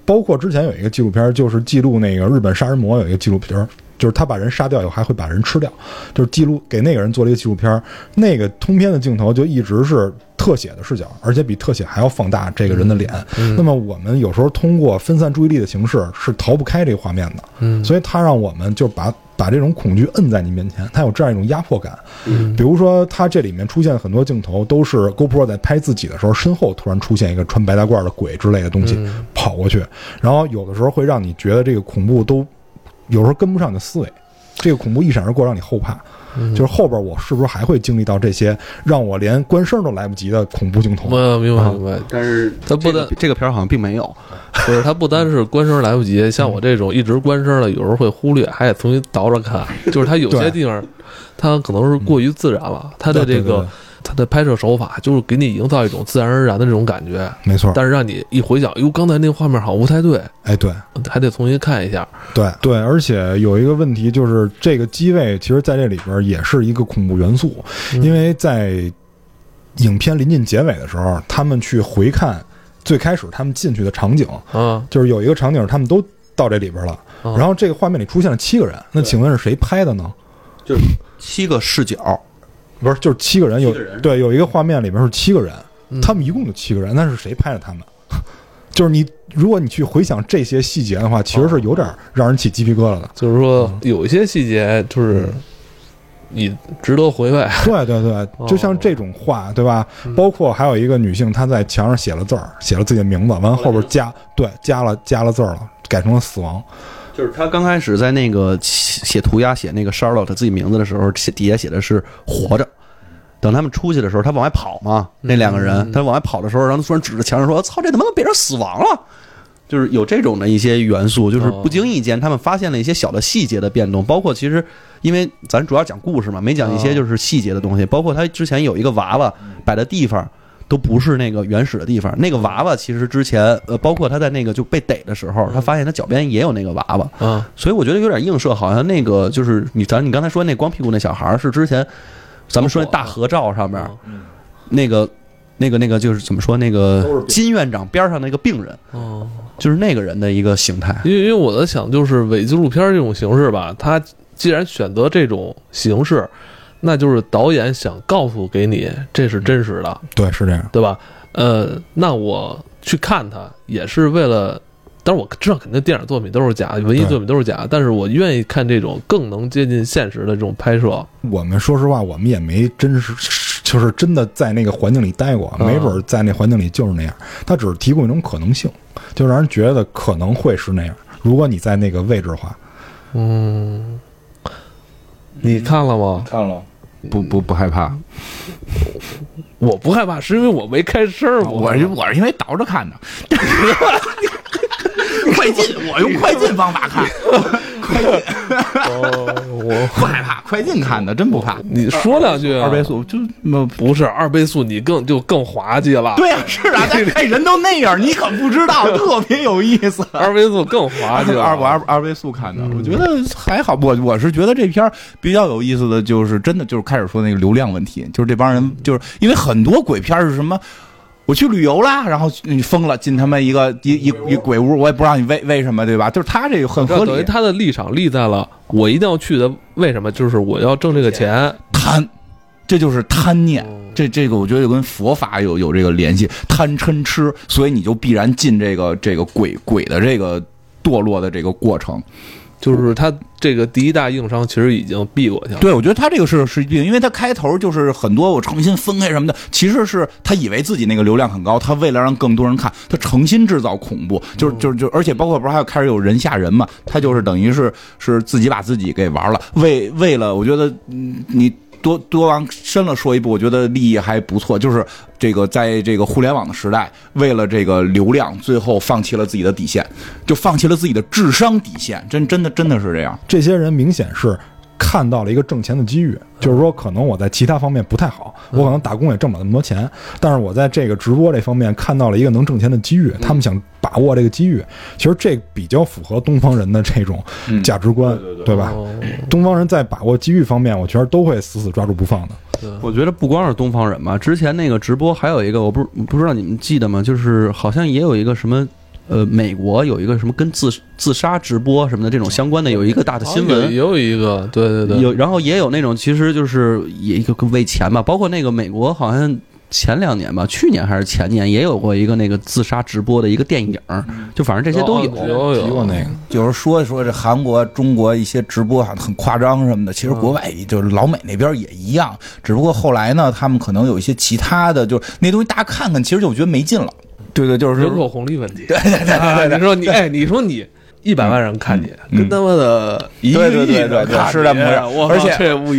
包括之前有一个纪录片，就是记录那个日本杀人魔有一个纪录片，就是他把人杀掉以后还会把人吃掉，就是记录给那个人做了一个纪录片儿，那个通篇的镜头就一直是特写的视角，而且比特写还要放大这个人的脸。那么我们有时候通过分散注意力的形式是逃不开这个画面的，嗯所以它让我们就把把这种恐惧摁在你面前，它有这样一种压迫感。嗯比如说，它这里面出现很多镜头都是 GoPro 在拍自己的时候，身后突然出现一个穿白大褂的鬼之类的东西嗯跑过去，然后有的时候会让你觉得这个恐怖都有时候跟不上你的思维，这个恐怖一闪而过，让你后怕。嗯。就是后边我是不是还会经历到这些让我连关声都来不及的恐怖镜头？我明白啊。明白，但是他不单这个片儿好像并没有，不是他不单是关声来不及，像我这种一直关声的，有时候会忽略，还得重新倒着看。就是他有些地方，他可能是过于自然了，他的这个对对对他的拍摄手法就是给你营造一种自然而然的这种感觉，没错，但是让你一回想，哟，刚才那个画面好像不太对，哎，对还得重新看一下。对对，而且有一个问题就是，这个机位其实在这里边也是一个恐怖元素，嗯因为在影片临近结尾的时候，他们去回看最开始他们进去的场景，嗯，就是有一个场景他们都到这里边了，啊然后这个画面里出现了七个人，那请问是谁拍的呢？就是七个视角，不是，就是七个人有个人对，有一个画面里面是七个人，嗯他们一共就七个人，那是谁拍的他们？就是你，如果你去回想这些细节的话，其实是有点让人起鸡皮疙瘩的。就是说有一些细节就是你值得回味。对对对，就像这种话，对吧？包括还有一个女性，她在墙上写了字儿，写了自己的名字，完了后边加对加了加了字儿了，改成了死亡。就是他刚开始在那个写写涂鸦写那个 Charlotte 自己名字的时候，写底下写的是活着。等他们出去的时候，他往外跑嘛，那两个人，他往外跑的时候，然后突然指着墙上说：“操，这他妈变成死亡了！”就是有这种的一些元素，就是不经意间他们发现了一些小的细节的变动，包括其实因为咱主要讲故事嘛，没讲一些就是细节的东西，包括他之前有一个娃娃摆的地方。都不是那个原始的地方，那个娃娃其实之前，呃，包括他在那个就被逮的时候，他发现他脚边也有那个娃娃，嗯，所以我觉得有点映射，好像那个就是你咱你刚才说那光屁股那小孩儿是之前咱们说那大合照上面那个那个那个就是怎么说那个金院长边上那个病人，哦，就是那个人的一个形态。因为因为我在想，就是伪纪录片这种形式吧，他既然选择这种形式，那就是导演想告诉给你这是真实的，对，是这样。对吧？呃，那我去看它也是为了，但是我知道肯定电影作品都是假的，文艺作品都是假，但是我愿意看这种更能接近现实的这种拍摄。我们说实话，我们也没真实，就是真的在那个环境里待过，嗯没准儿在那环境里就是那样。它只是提供一种可能性，就让人觉得可能会是那样。如果你在那个位置的话，嗯，你看了吗？看了，不不不害怕，我不害怕，是因为我没开声儿。我是我是因为倒着看的，快进，我用快进方法看，哦，我不害怕，快进看的，真不怕。你说两句啊二倍速就不是二倍速，你更就更滑稽了。对呀、是啊，但是，人都那样，你可不知道，特别有意思。二倍速更滑稽。二不二二倍速看的，我觉得还好。我我是觉得这片儿比较有意思的就是真的就是开始说那个流量问题，就是这帮人就是因为很多鬼片是什么。我去旅游啦，然后你疯了，进他妈一个一一一鬼屋，我也不知道你为为什么，对吧？就是他这个很合理，等于他的立场立在了我一定要去的，为什么？就是我要挣这个钱。贪，这就是贪念。哦这这个我觉得跟佛法有有这个联系，贪嗔痴，所以你就必然进这个这个鬼鬼的这个堕落的这个过程。就是他这个第一大硬伤其实已经避过去了。对，我觉得他这个是是避，因为他开头就是很多我诚心分开什么的，其实是他以为自己那个流量很高，他为了让更多人看，他诚心制造恐怖，就是就是就，而且包括不是还有开始有人吓人嘛，他就是等于是是自己把自己给玩了，为为了我觉得嗯你。多多往深了说一步，我觉得利益还不错。就是这个，在这个互联网的时代，为了这个流量，最后放弃了自己的底线，就放弃了自己的智商底线。真真的真的是这样。这些人明显是看到了一个挣钱的机遇，就是说，可能我在其他方面不太好，我可能打工也挣不了那么多钱，但是我在这个直播这方面看到了一个能挣钱的机遇，他们想把握这个机遇。其实这比较符合东方人的这种嗯价值观，对吧？哦东方人在把握机遇方面，我觉得都会死死抓住不放的。我觉得不光是东方人吧，之前那个直播还有一个，我不不知道你们记得吗？就是好像也有一个什么呃，美国有一个什么跟自自杀直播什么的这种相关的有一个大的新闻。也，有一个，对对对，有，然后也有那种其实就是也一个为钱吧，包括那个美国好像前两年吧，去年还是前年也有过一个那个自杀直播的一个电影，就反正这些都有。有有提过那个，就是说说这韩国、中国一些直播好像很夸张什么的，其实国外就是老美那边也一样，只不过后来呢，他们可能有一些其他的，就是那东西大家看看，其实就觉得没劲了。对对，就是人口红利问题。对对对对，你说你哎，你说你一百万人看你，嗯跟他妈的一个对对亿人对对对看是这么回事你我靠而且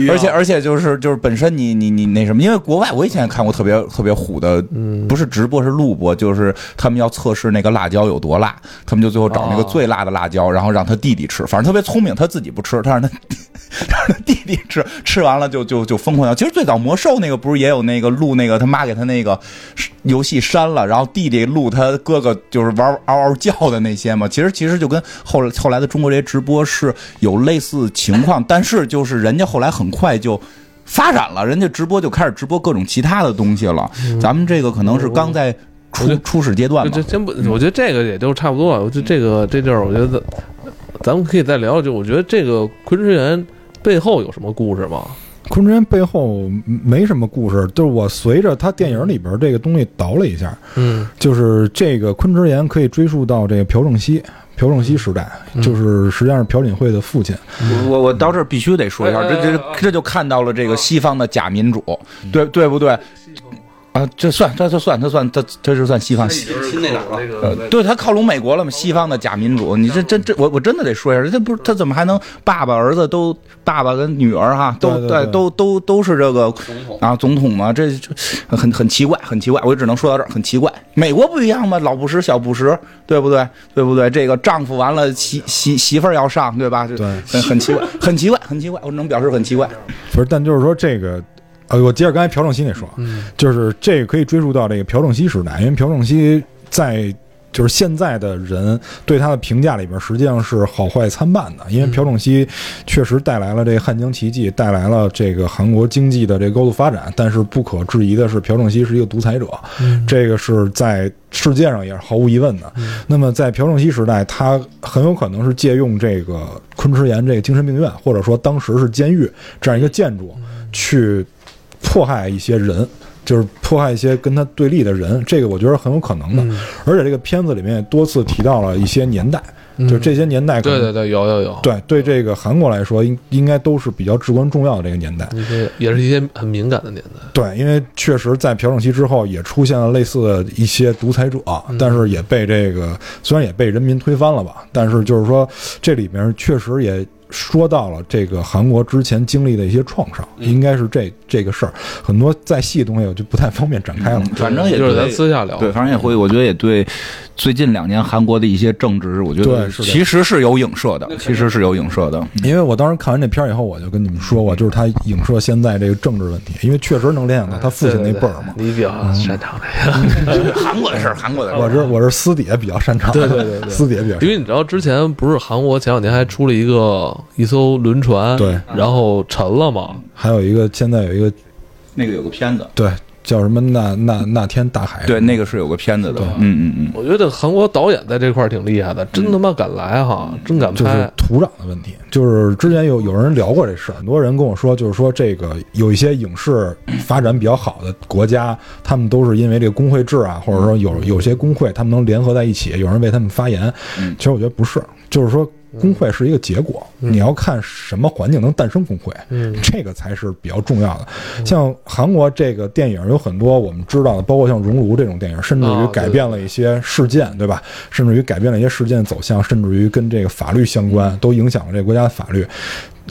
而且而且就是就是本身你你你那什么，因为国外我以前也看过特别特别虎的，嗯不是直播是录播，就是他们要测试那个辣椒有多辣，他们就最后找那个哦最辣的辣椒，然后让他弟弟吃，反正特别聪明，他自己不吃，他让他让他弟弟吃，吃完了就就就疯狂要。其实最早魔兽那个不是也有那个录那个他妈给他那个游戏删了，然后弟弟录他哥哥就是玩嗷嗷叫的那些嘛。其实其实就跟后来后来的中国这些直播是有类似情况，但是就是人家后来很快就。发展了，人家直播就开始直播各种其他的东西了。咱们这个可能是刚在初初始阶段吧这。真不，我觉得这个也就差不多了。我觉得这个这地儿，我觉得咱们可以再聊聊。就我觉得这个昆池岩背后有什么故事吗？昆池岩背后没什么故事，就是我随着他电影里边这个东西倒了一下，嗯就是这个昆池岩可以追溯到这个朴正熙。朴正熙时代，嗯就是实际上是朴槿惠的父亲。我我我到这儿必须得说一下，这这哎这就看到了这个西方的假民主，对对不对？啊，这算这这算这算这这是算西方西。亲那哪儿了？呃，对他靠拢美国了嘛？西方的假民主，你这这这，我我真的得说一下，这不是他怎么还能爸爸儿子都爸爸跟女儿哈都对都都都是这个总统啊总统嘛？这这很很奇怪，很奇怪，我只能说到这儿，很奇怪。美国不一样吗？老布什小布什，对不对？对不对？这个丈夫完了媳媳媳妇儿要上，对吧？对很很奇怪，很奇怪，很奇怪，我只能表示很奇怪。不是，但就是说这个，呃，我接着刚才朴正熙那说，嗯就是这个可以追溯到这个朴正熙时代，因为朴正熙在就是现在的人对他的评价里边，实际上是好坏参半的。因为朴正熙确实带来了这个汉江奇迹，带来了这个韩国经济的这个高度发展，但是不可置疑的是，朴正熙是一个独裁者，这个是在世界上也是毫无疑问的。那么在朴正熙时代，他很有可能是借用这个昆池岩这个精神病院，或者说当时是监狱这样一个建筑，去迫害一些人，就是迫害一些跟他对立的人，这个我觉得很有可能的。嗯而且这个片子里面也多次提到了一些年代，就这些年代对对对，有有有，对对这个韩国来说，应应该都是比较至关重要的这个年代。一些也是一些很敏感的年代。对，因为确实在朴正熙之后也出现了类似的一些独裁者，但是也被这个虽然也被人民推翻了吧，但是就是说这里面确实也说到了这个韩国之前经历的一些创伤，应该是这这个事儿，很多再细的东西我就不太方便展开了。反正也就是咱私下聊。对，反正也会，我觉得也对最近两年韩国的一些政治，我觉得其实是有影射的，其实是有影射的。因为我当时看完这片儿以后，我就跟你们说过，就是他影射现在这个政治问题，因为确实能联想到他父亲那辈儿嘛。你比较擅长这个。韩国的事儿，韩国的事儿。我是我是私底下比较擅长，对对对对私底下比较擅长。因为你知道之前不是韩国前两年还出了一个一艘轮船，对，然后沉了嘛，还有一个现在有一个那个有个片子，对叫什么那那那天大海，对，那个是有个片子的。嗯嗯嗯。我觉得韩国导演在这块儿挺厉害的，真他妈敢来哈，真敢拍就是。土壤的问题。就是之前有有人聊过这事，很多人跟我说，就是说这个有一些影视发展比较好的国家，他们都是因为这个工会制啊，或者说有有些工会他们能联合在一起，有人为他们发言。嗯其实我觉得不是，就是说工会是一个结果，你要看什么环境能诞生工会。嗯这个才是比较重要的。像韩国这个电影有很多我们知道的，包括像《熔炉》这种电影，甚至于改变了一些事件，对吧？甚至于改变了一些事件走向，甚至于跟这个法律相关，都影响了这个国家的法律。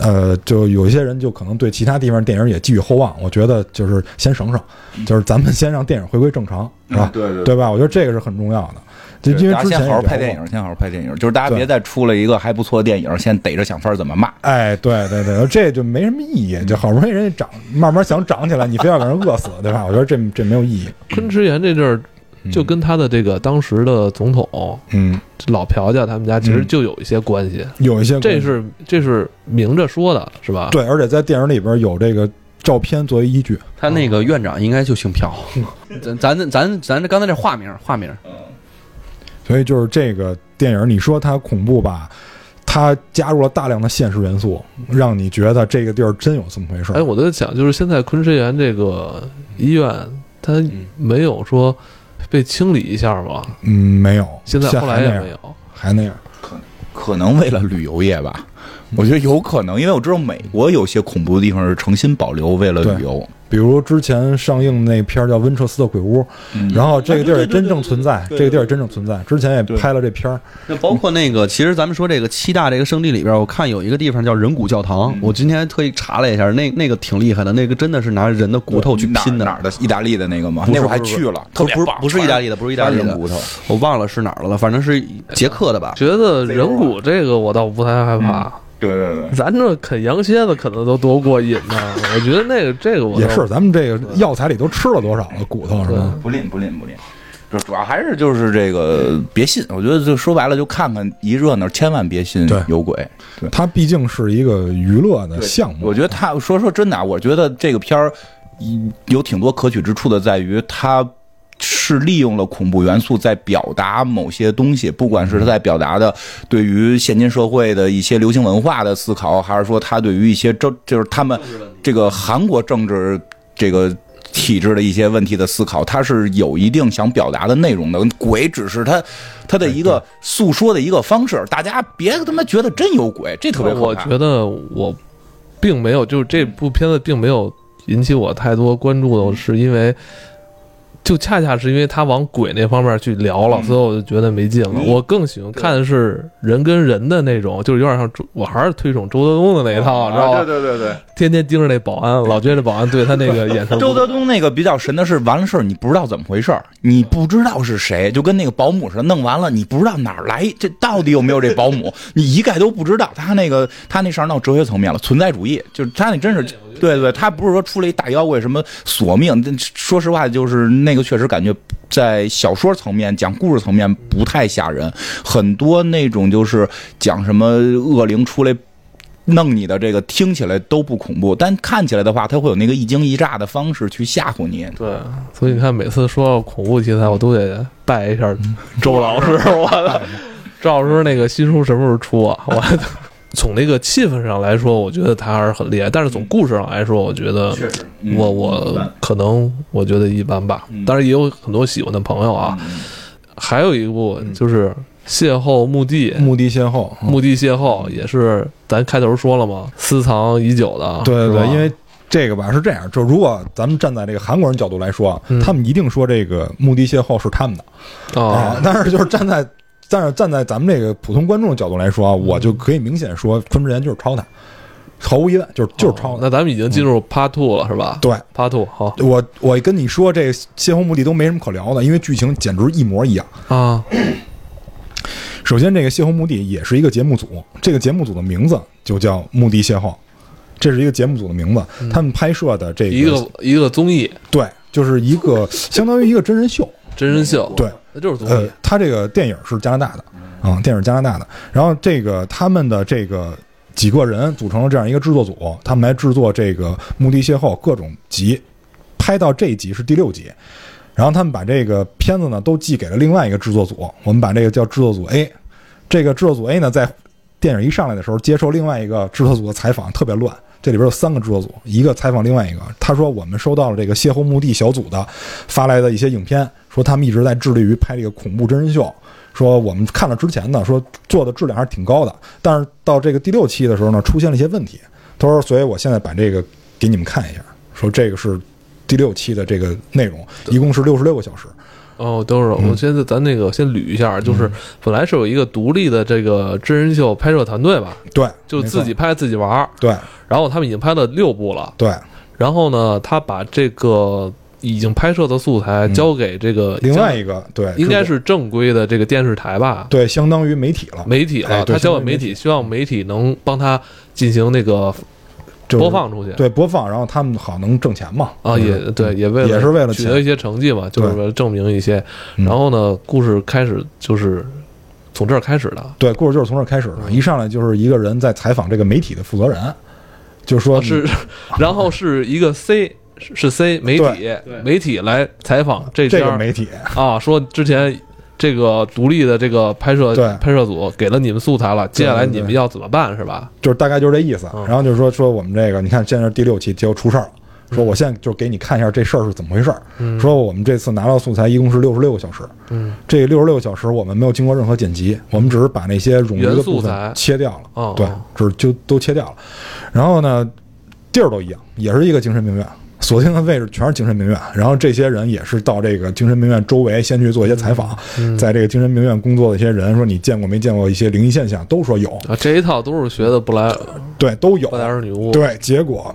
呃，就有一些人就可能对其他地方电影也寄予厚望。我觉得就是先省省，就是咱们先让电影回归正常，是吧？对对对吧？我觉得这个是很重要的。就因为大家先之前好好拍电影，先好好拍电影，就是大家别再出了一个还不错的电影，先逮着想法怎么骂。哎，对对对，这就没什么意义，就好不容易人家长，慢慢想长起来，你非要给人饿死，对吧？我觉得这这没有意义。昆池岩这阵儿就跟他的这个当时的总统嗯，老朴家他们家其实嗯就有一些关系，有一些这是这是明着说的，是吧？对，而且在电影里边有这个照片作为依据。他那个院长应该就姓朴，咱咱咱咱这刚才这化名化名，所以就是这个电影，你说它恐怖吧，它加入了大量的现实元素，让你觉得这个地儿真有这么回事儿。哎，我在想，就是现在昆池园这个医院，它没有说被清理一下吗？嗯，没有，现在后来也没有。还那样。可可能为了旅游业吧，我觉得有可能，因为我知道美国有些恐怖的地方是诚心保留为了旅游。比如之前上映那片儿叫《温彻斯特鬼屋》，嗯然后这个地儿也真正存在，这个地儿真正存在。之前也拍了这片儿，那包括那个，其实咱们说这个七大这个圣地里边，我看有一个地方叫人骨教堂，我今天特意查了一下，那那个挺厉害的，那个真的是拿人的骨头去拼的。哪儿的？意大利的那个吗？那我还去了，特不不是别棒不是意大利的，不是意大利的全是骨头。我忘了是哪儿的了，反正是捷克的吧。觉得人骨这个我倒不太害怕，对对对，咱这啃羊蝎子啃的都多过瘾呢。我觉得那个这个我也是咱们这个药材里都吃了多少了骨头是吧？不吝不吝不吝。就主要还是就是这个别信，我觉得就说白了就看看一热闹，千万别信对有鬼。对，它毕竟是一个娱乐的项目。我觉得他说说真的啊，我觉得这个片儿嗯有挺多可取之处的，在于它是利用了恐怖元素在表达某些东西，不管是他在表达的对于现今社会的一些流行文化的思考，还是说他对于一些政就是他们这个韩国政治这个。体制的一些问题的思考，他是有一定想表达的内容的。鬼只是他他的一个诉说的一个方式，大家别他妈觉得真有鬼，这特别可怕。我觉得我并没有，就是这部片子并没有引起我太多关注的，是因为就恰恰是因为他往鬼那方面去聊了，嗯所以我就觉得没劲了。嗯我更喜欢看的是人跟人的那种，就是有点像周，我还是推崇周德东的那一套，知道吧？啊对对对对。天天盯着那保安，老觉得保安对他那个眼神。周德东那个比较神的是，完了事儿你不知道怎么回事儿，你不知道是谁，就跟那个保姆似的，弄完了你不知道哪儿来，这到底有没有这保姆，你一概都不知道。他那个他那事儿闹哲学层面了，存在主义，就是他那真是，对对，他不是说出了一大妖怪什么索命，说实话就是那个确实感觉在小说层面讲故事层面不太吓人，很多那种就是讲什么恶灵出来。弄你的这个听起来都不恐怖，但看起来的话，它会有那个一惊一乍的方式去吓唬你。对，所以你看，每次说到恐怖题材，我都得拜一下周老师。我的周老师那个新书什么时候出啊？我从那个气氛上来说，我觉得他还是很厉害，但是从故事上来说，我觉得实，我我可能我觉得一般吧。当然也有很多喜欢的朋友啊。还有一部就是《邂逅墓地》，墓地邂逅，嗯墓地邂逅也是咱开头说了嘛，私藏已久的。对对对，因为这个吧是这样，就如果咱们站在这个韩国人角度来说啊，嗯他们一定说这个墓地邂逅是他们的啊，但是就是站在但是站在咱们这个普通观众的角度来说啊，我就可以明显说昆池岩就是抄他，毫无疑问就是就是抄那咱们已经进入 Part Two 了，是吧？对，Part Two 好我我跟你说，这个邂逅墓地都没什么可聊的，因为剧情简直一模一样。啊，首先，这个邂逅墓地也是一个节目组，这个节目组的名字就叫墓地邂逅，这是一个节目组的名字。他们拍摄的这一个一个综艺对，就是一个相当于一个真人秀。真人秀，对，那就是综呃。，他这个电影是加拿大的，啊、电影是加拿大的。然后这个他们的这个几个人组成了这样一个制作组，他们来制作这个《墓地邂逅》各种集，拍到这一集是第六集。然后他们把这个片子呢都寄给了另外一个制作组，我们把这个叫制作组 A。这个制作组 A 呢，在电影一上来的时候接受另外一个制作组的采访，特别乱。这里边有三个制作组，一个采访另外一个。他说我们收到了这个邂逅墓地小组的发来的一些影片，说他们一直在致力于拍这个恐怖真人秀。说我们看了之前呢，说做的质量还是挺高的，但是到这个第六期的时候呢，出现了一些问题。他说，所以我现在把这个给你们看一下，说这个是第六期的这个内容，一共是六十六个小时。哦，都是。嗯我现在咱那个先捋一下，就是本来是有一个独立的这个真人秀拍摄团队吧，对，就自己拍自己玩儿。对然后他们已经拍了六部了，对，然后呢，他把这个已经拍摄的素材交给这个嗯另外一个对，应该是正规的这个电视台吧，对，相当于媒体了，媒体了，哎他交给媒体体，希望媒体能帮他进行那个播放出去。对播放，然后他们好能挣钱嘛。啊，就是也对，也为了也是为了取得一些成绩嘛，就是为了证明一些。嗯。然后呢，故事开始就是从这儿开始的，对，故事就是从这儿开始的。一上来就是一个人在采访这个媒体的负责人，就说哦是，然后是一个 C 是是 C 媒体媒体来采访这这家个媒体，啊，说之前这个独立的这个拍摄对拍摄组给了你们素材了，接下来你们要怎么办是吧？就是大概就是这意思。嗯然后就是说说我们这个，你看现在第六期，结果出事儿了。说我现在就给你看一下这事儿是怎么回事儿。嗯说我们这次拿到素材一共是六十六个小时，嗯这六十六个小时我们没有经过任何剪辑，我们只是把那些冗余的素材分切掉了。哦，对，只是就都切掉了。然后呢，地儿都一样，也是一个精神病院，锁定的位置全是精神病院。然后这些人也是到这个精神病院周围先去做一些采访，嗯在这个精神病院工作的一些人说你见过没见过一些灵异现象，都说有，啊，这一套都是学的布莱尔对，都有布。莱尔女巫，对，结果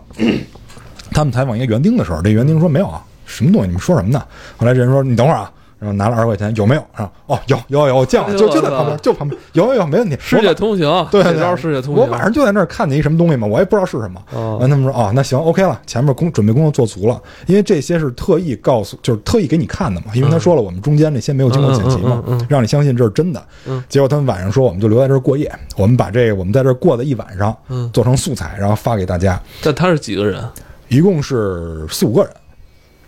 他们采访一个园丁的时候，这园丁说没有啊，什么东西？你们说什么呢？后来这人说你等会儿啊。然后拿了二十块钱，有没有？啊，哦，有有有，我见了，就就在旁边，就旁边，有有有，没问题。世界通行，对对这招世界通行。我晚上就在那儿看见一什么东西嘛，我也不知道是什么。哦然后他们说哦，那行，OK 了，前面工准备工作做足了，因为这些是特意告诉，就是特意给你看的嘛，因为他说了，我们中间那些没有经过剪辑嘛，嗯让你相信这是真的。嗯结果他们晚上说，我们就留在这儿过夜，我们把这个我们在这儿过的一晚上，嗯做成素材，然后发给大家，但他是几个人？一共是四五个人，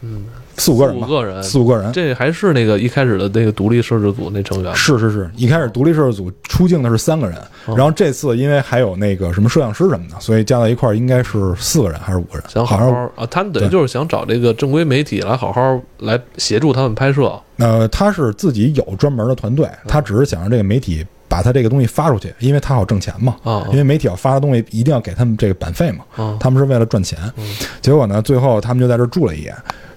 嗯，四五个人吧，四五个人四五个人。这还是那个一开始的那个独立摄制组那成员？是是是，一开始独立摄制组出镜的是三个人，哦然后这次因为还有那个什么摄像师什么的，所以加到一块儿应该是四个人还是五个人？想好好好啊，他们等于就是想找这个正规媒体来好好来协助他们拍摄。呃，他是自己有专门的团队，他只是想让这个媒体把他这个东西发出去，因为他好挣钱嘛。啊因为媒体要发的东西一定要给他们这个版费嘛，啊他们是为了赚钱嗯。结果呢，最后他们就在这儿住了一夜。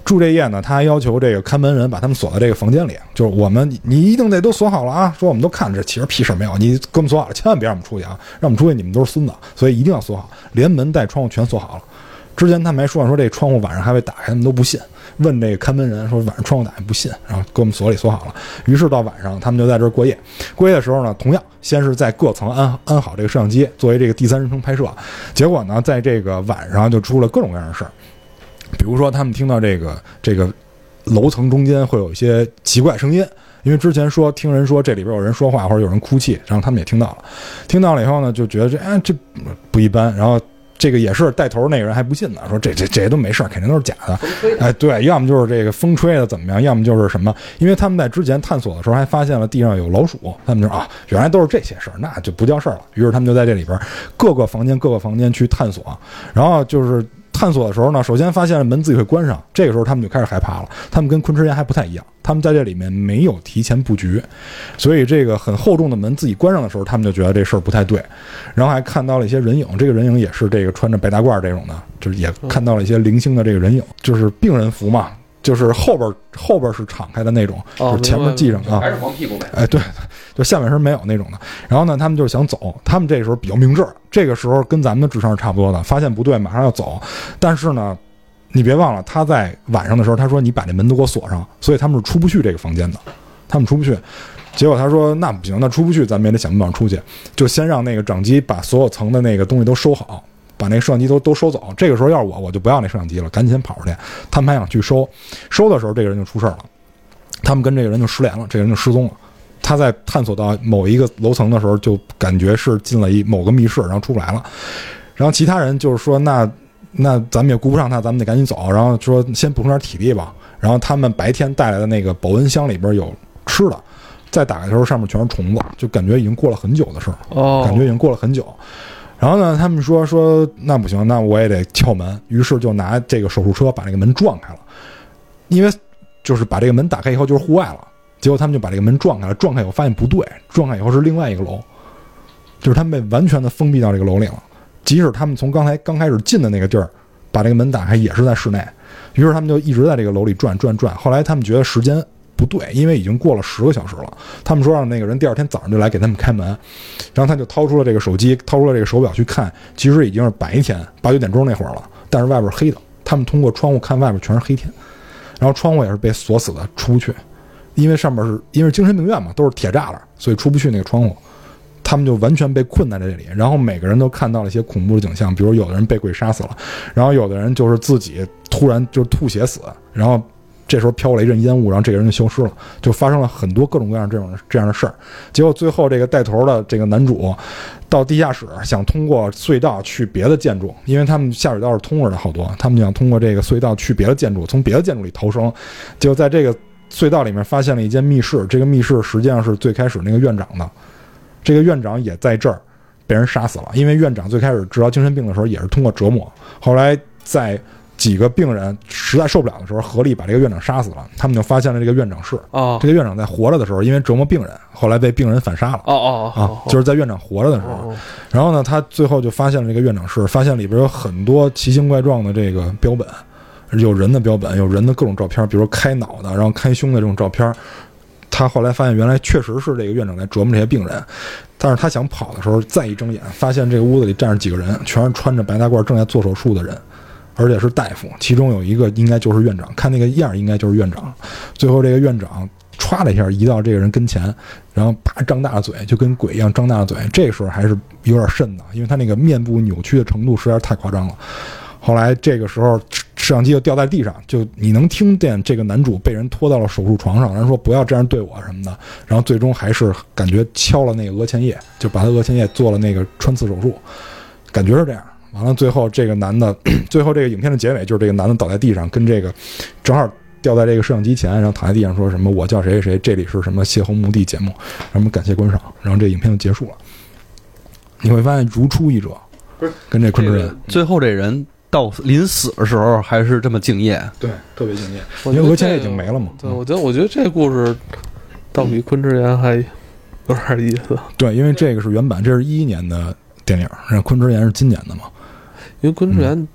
住这夜呢，他还要求这个看门人把他们锁在这个房间里，就是我们你一定得都锁好了啊！说我们都看着，其实屁事没有，你给我们锁好了，千万别让我们出去啊！让我们出去，你们都是孙子，所以一定要锁好，连门带窗户全锁好了。之前他们还说说这窗户晚上还会打开，他们都不信。问这个看门人说晚上窗户打开不信，然后给我们锁里锁好了。于是到晚上，他们就在这儿过夜。过夜的时候呢，同样先是在各层安安好这个摄像机，作为这个第三人称拍摄。结果呢，在这个晚上就出了各种各样的事儿，比如说他们听到这个这个楼层中间会有一些奇怪声音。因为之前说听人说这里边有人说话或者有人哭泣，然后他们也听到了，听到了以后呢，就觉得这哎这不一般，然后这个也是带头那个人还不信呢，说这这这些都没事儿，肯定都是假的。哎，对，要么就是这个风吹的怎么样，要么就是什么。因为他们在之前探索的时候还发现了地上有老鼠，他们就啊，原来都是这些事儿，那就不叫事儿了。于是他们就在这里边各个房间各个房间去探索，然后就是。探索的时候呢，首先发现门自己会关上，这个时候他们就开始害怕了。他们跟昆池岩还不太一样，他们在这里面没有提前布局，所以这个很厚重的门自己关上的时候，他们就觉得这事儿不太对。然后还看到了一些人影，这个人影也是这个穿着白大褂这种的，就是也看到了一些零星的这个人影，就是病人服嘛，就是后边后边是敞开的那种，哦就是前面系上啊，还是黄屁股呗。哎，对，就下面是没有那种的。然后呢，他们就想走，他们这时候比较明智，这个时候跟咱们的智商是差不多的，发现不对，马上要走。但是呢，你别忘了，他在晚上的时候，他说你把这门都给我锁上，所以他们是出不去这个房间的，他们出不去。结果他说那不行，那出不去，咱们也得想办法出去，就先让那个掌机把所有层的那个东西都收好。把那个摄像机都都收走。这个时候要是我，我就不要那摄像机了，赶紧跑出去。他们还想去收，收的时候这个人就出事儿了，他们跟这个人就失联了，这个人就失踪了。他在探索到某一个楼层的时候，就感觉是进了一某个密室，然后出不来了。然后其他人就是说，那那咱们也顾不上他，咱们得赶紧走。然后说先补充点体力吧。然后他们白天带来的那个保温箱里边有吃的，再打开的时候上面全是虫子，就感觉已经过了很久的事儿。哦，感觉已经过了很久。然后呢，他们说说那不行，那我也得撬门，于是就拿这个手术车把这个门撞开了，因为就是把这个门打开以后就是户外了。结果他们就把这个门撞开了，撞开以后发现不对，撞开以后是另外一个楼，就是他们被完全的封闭到这个楼里了。即使他们从刚才刚开始进的那个地儿把这个门打开，也是在室内。于是他们就一直在这个楼里转转转。后来他们觉得时间不对，因为已经过了十个小时了。他们说让那个人第二天早上就来给他们开门，然后他就掏出了这个手机，掏出了这个手表去看，其实已经是白天八九点钟那会儿了，但是外边黑的。他们通过窗户看外边全是黑天，然后窗户也是被锁死的，出不去，因为上面是因为精神病院嘛，都是铁栅栏，所以出不去那个窗户。他们就完全被困在这里，然后每个人都看到了一些恐怖的景象，比如有的人被鬼杀死了，然后有的人就是自己突然就吐血死，然后这时候飘过来一阵烟雾，然后这个人就消失了，就发生了很多各种各样这种这样的事儿。结果最后这个带头的这个男主到地下室，想通过隧道去别的建筑，因为他们下水道是通着的好多，他们想通过这个隧道去别的建筑，从别的建筑里逃生。结果在这个隧道里面发现了一间密室，这个密室实际上是最开始那个院长的，这个院长也在这儿被人杀死了。因为院长最开始治疗精神病的时候也是通过折磨，后来在几个病人实在受不了的时候，合力把这个院长杀死了。他们就发现了这个院长室。哦这个院长在活着的时候，因为折磨病人，后来被病人反杀了。哦哦啊，就是在院长活着的时候，哦然后呢，他最后就发现了这个院长室，发现里边有很多奇形怪状的这个标本，有人的标本，有人的各种照片，比如开脑的，然后开胸的这种照片。他后来发现，原来确实是这个院长在折磨这些病人，但是他想跑的时候，再一睁眼，发现这个屋子里站着几个人，全是穿着白大褂正在做手术的人，而且是大夫，其中有一个应该就是院长，看那个样儿应该就是院长。最后这个院长歘的一下移到这个人跟前，然后啪张大嘴，就跟鬼一样张大嘴。这时候还是有点瘆的，因为他那个面部扭曲的程度实在是太夸张了。后来这个时候摄像机就掉在地上，就你能听见这个男主被人拖到了手术床上，然后说不要这样对我什么的，然后最终还是感觉敲了那个额前叶，就把他额前叶做了那个穿刺手术，感觉是这样。完了，最后这个男的，最后这个影片的结尾就是这个男的倒在地上，跟这个正好掉在这个摄像机前，然后躺在地上说什么“我叫谁谁谁，这里是什么邂逅墓地节目”，什么感谢观赏，然后这影片就结束了。你会发现如出一辙，跟这昆池人最后这人到临死的时候还是这么敬业，对特别敬业，因为额前叶已经没了嘛。对，我觉得我觉得这故事倒比昆池岩还有点意思，对，因为这个是原版，这是一一年的电影，然后昆池岩是今年的嘛。因为昆池岩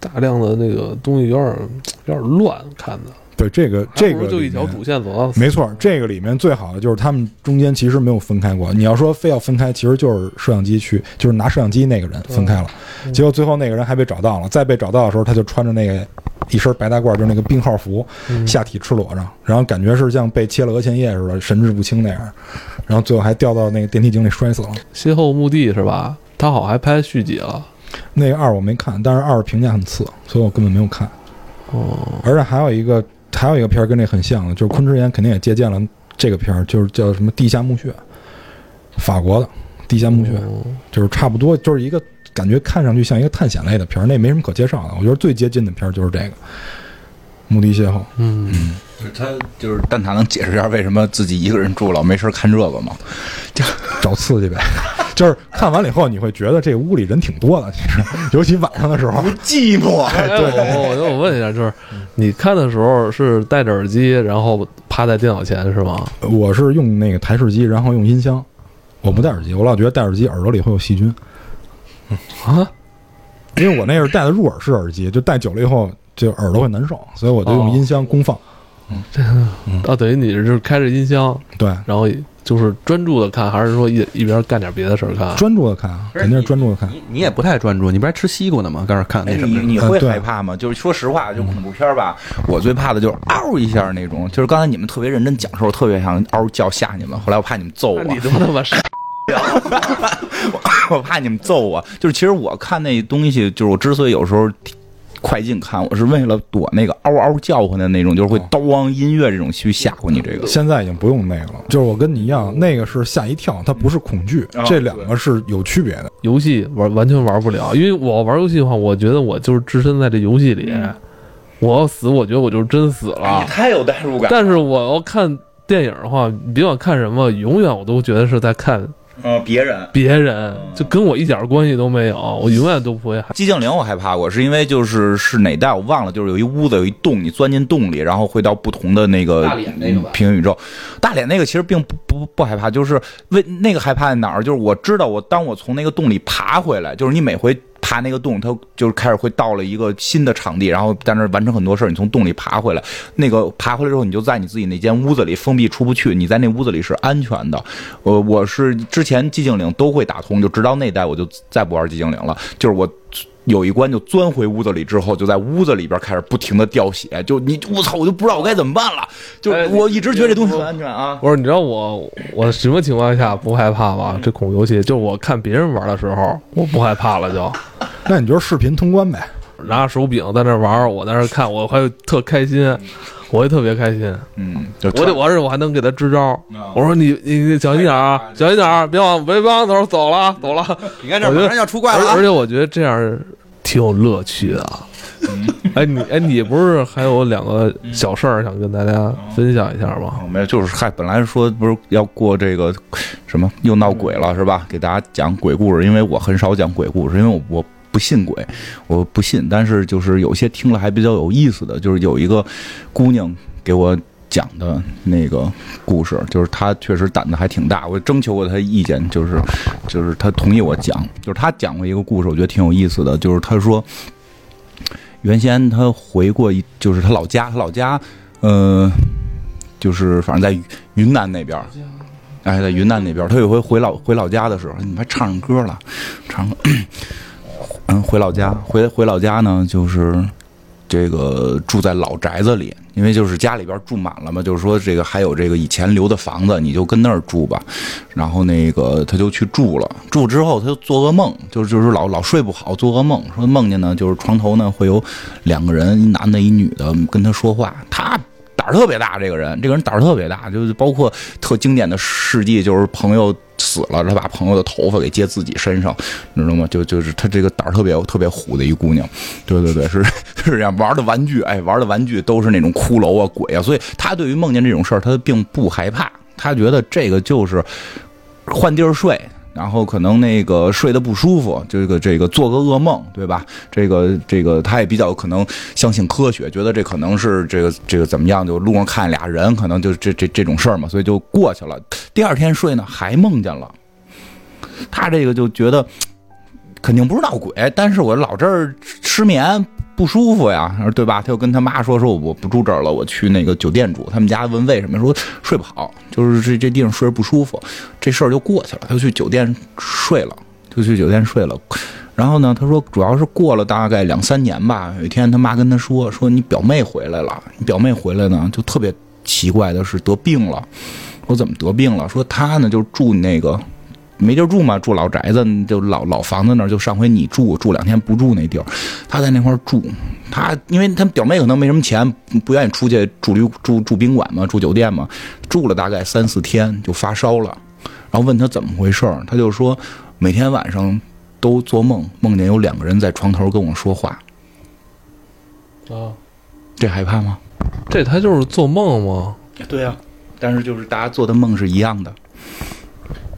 大量的那个东西有点 有点乱，看的对，这个这个就一条主线走到没错，这个里面最好的就是他们中间其实没有分开过。你要说非要分开，其实就是摄像机去，就是拿摄像机那个人分开了。嗯结果最后那个人还被找到了，再被找到的时候，他就穿着那个一身白大褂，就是那个病号服，嗯下体赤裸着，然后感觉是像被切了额前叶似的，神志不清那样。然后最后还掉到那个电梯井里摔死了。邂逅墓地是吧？他好像还拍续集了。那个二我没看，但是二评价很次，所以我根本没有看。哦，而且还有一个还有一个片儿跟这很像的，就是昆池岩肯定也借鉴了这个片儿，就是叫什么《地下墓穴》，法国的《地下墓穴》，哦就是差不多就是一个感觉看上去像一个探险类的片儿，那没什么可介绍的。我觉得最接近的片儿就是这个《墓地邂逅》。嗯，他就是蛋挞能解释一下为什么自己一个人住老没事看这个吗？就找刺激呗，就是看完了以后你会觉得这屋里人挺多的，其实尤其晚上的时候。寂寞。哎，我我我问一下，就是你看的时候是戴着耳机，然后趴在电脑前是吗？我是用那个台式机，然后用音箱，我不戴耳机，我老觉得戴耳机耳朵里会有细菌，啊，因为我那是戴的入耳式耳机，就戴久了以后就耳朵会难受，所以我就用音箱公放。嗯啊，等于你是开着音箱，对，然后就是专注的看，还是说一一边干点别的事儿看？专注的看，啊，肯定是专注的看。你你也不太专注，你不是还吃西瓜呢吗？刚才看哎，那什么，你你会害怕吗？就是说实话，就恐怖片儿吧，我最怕的就是嗷一下那种。就是刚才你们特别认真讲的时候，我特别想嗷叫吓你们，后来我怕你们揍我，你他妈他妈傻！我怕你们揍我。就是其实我看那东西，就是我之所以有时候。快进看，我是为了躲那个嗷嗷叫唤的那种，就是会哦叨音乐这种去吓唬你。这个现在已经不用那个了，就是我跟你一样，那个是吓一跳，它不是恐惧，哦这两个是有区别的。游戏玩完全玩不了，因为我玩游戏的话，我觉得我就是置身在这游戏里，我要死，我觉得我就是真死了。你太有代入感。但是我要看电影的话，你别管看什么，永远我都觉得是在看嗯，别人别人，就跟我一点关系都没有，我永远都不会害。寂静岭我害怕过，是因为就是是哪代我忘了，就是有一屋子有一洞，你钻进洞里，然后会到不同的那个大脸那个吧平行宇宙。大脸那个其实并不不不害怕，就是为那个害怕在哪儿？就是我知道我当我从那个洞里爬回来，就是你每回。爬那个洞，它就是开始会到了一个新的场地，然后在那儿完成很多事儿。你从洞里爬回来，那个爬回来之后，你就在你自己那间屋子里封闭出不去，你在那屋子里是安全的。我我是之前寂静岭都会打通，就直到那代我就再不玩寂静岭了。就是我有一关就钻回屋子里之后，就在屋子里边开始不停的掉血，就你我操，我就不知道我该怎么办了。就哎我一直觉得这东西很安全啊。我说，你知道我我什么情况下不害怕吗？这恐怖游戏，就我看别人玩的时候，我不害怕了就。那你就是视频通关呗。拿着手柄在那玩，我在那看，我还特开心，我也特别开心。嗯，就我得，我是我还能给他支招。啊我说你你你小心点啊，小心点儿，别往别别往头走了走了。你看这马上要出怪而了啊！而且我觉得这样挺有乐趣的。哎，你哎，你不是还有两个小事儿想跟大家分享一下吗？哦没有，就是嗨，本来说不是要过这个什么又闹鬼了是吧？给大家讲鬼故事，因为我很少讲鬼故事，因为我我不信鬼，我不信。但是就是有些听了还比较有意思的，就是有一个姑娘给我讲的那个故事，就是她确实胆子还挺大，我征求过她意见，就是就是她同意我讲，就是她讲过一个故事，我觉得挺有意思的，就是她说。原先她回过一，就是她老家，她老家，呃，就是反正在云南那边儿，哎，在云南那边儿，她有回回老回老家的时候，你还唱上歌了，唱个，嗯，回老家，回回老家呢，就是这个住在老宅子里，因为就是家里边住满了嘛，就是说这个还有这个以前留的房子，你就跟那儿住吧。然后那个他就去住了，住之后他就做噩梦，就是就是老老睡不好，做噩梦，说梦见呢就是床头呢会有两个人，一男的，一女的跟他说话，他。胆儿特别大，这个人，这个人胆儿特别大，就是包括特经典的事迹，就是朋友死了，他把朋友的头发给接自己身上，你知道吗？就就是他这个胆儿特别特别虎的一姑娘，对 对对，是是这样。玩的玩具，哎，玩的玩具都是那种骷髅啊、鬼啊，所以他对于梦见这种事儿，他并不害怕，他觉得这个就是换地儿睡。然后可能那个睡得不舒服，这个这个做个噩梦，对吧？这个这个他也比较可能相信科学，觉得这可能是这个这个怎么样？就路上看俩人，可能就这这这种事儿嘛，所以就过去了。第二天睡呢，还梦见了。他这个就觉得肯定不是闹鬼，但是我老这儿失眠不舒服呀，对吧？他就跟他妈说说我不住这儿了，我去那个酒店住。他们家问为什么，说睡不好，就是这这地方睡着不舒服。这事儿就过去了，他就去酒店睡了，就去酒店睡了。然后呢，他说主要是过了大概两三年吧，有一天他妈跟他说说你表妹回来了，你表妹回来呢就特别奇怪的是得病了。说怎么得病了？说他呢就住那个。没地儿住嘛，住老宅子，就老老房子那儿。就上回你住住两天不住那地儿，他在那块儿住。他因为他表妹可能没什么钱，不愿意出去住旅住住宾馆嘛，住酒店嘛。住了大概三四天就发烧了，然后问他怎么回事儿，他就说每天晚上都做梦，梦见有两个人在床头跟我说话。啊，这害怕吗？这他就是做梦吗？对呀、但是就是大家做的梦是一样的。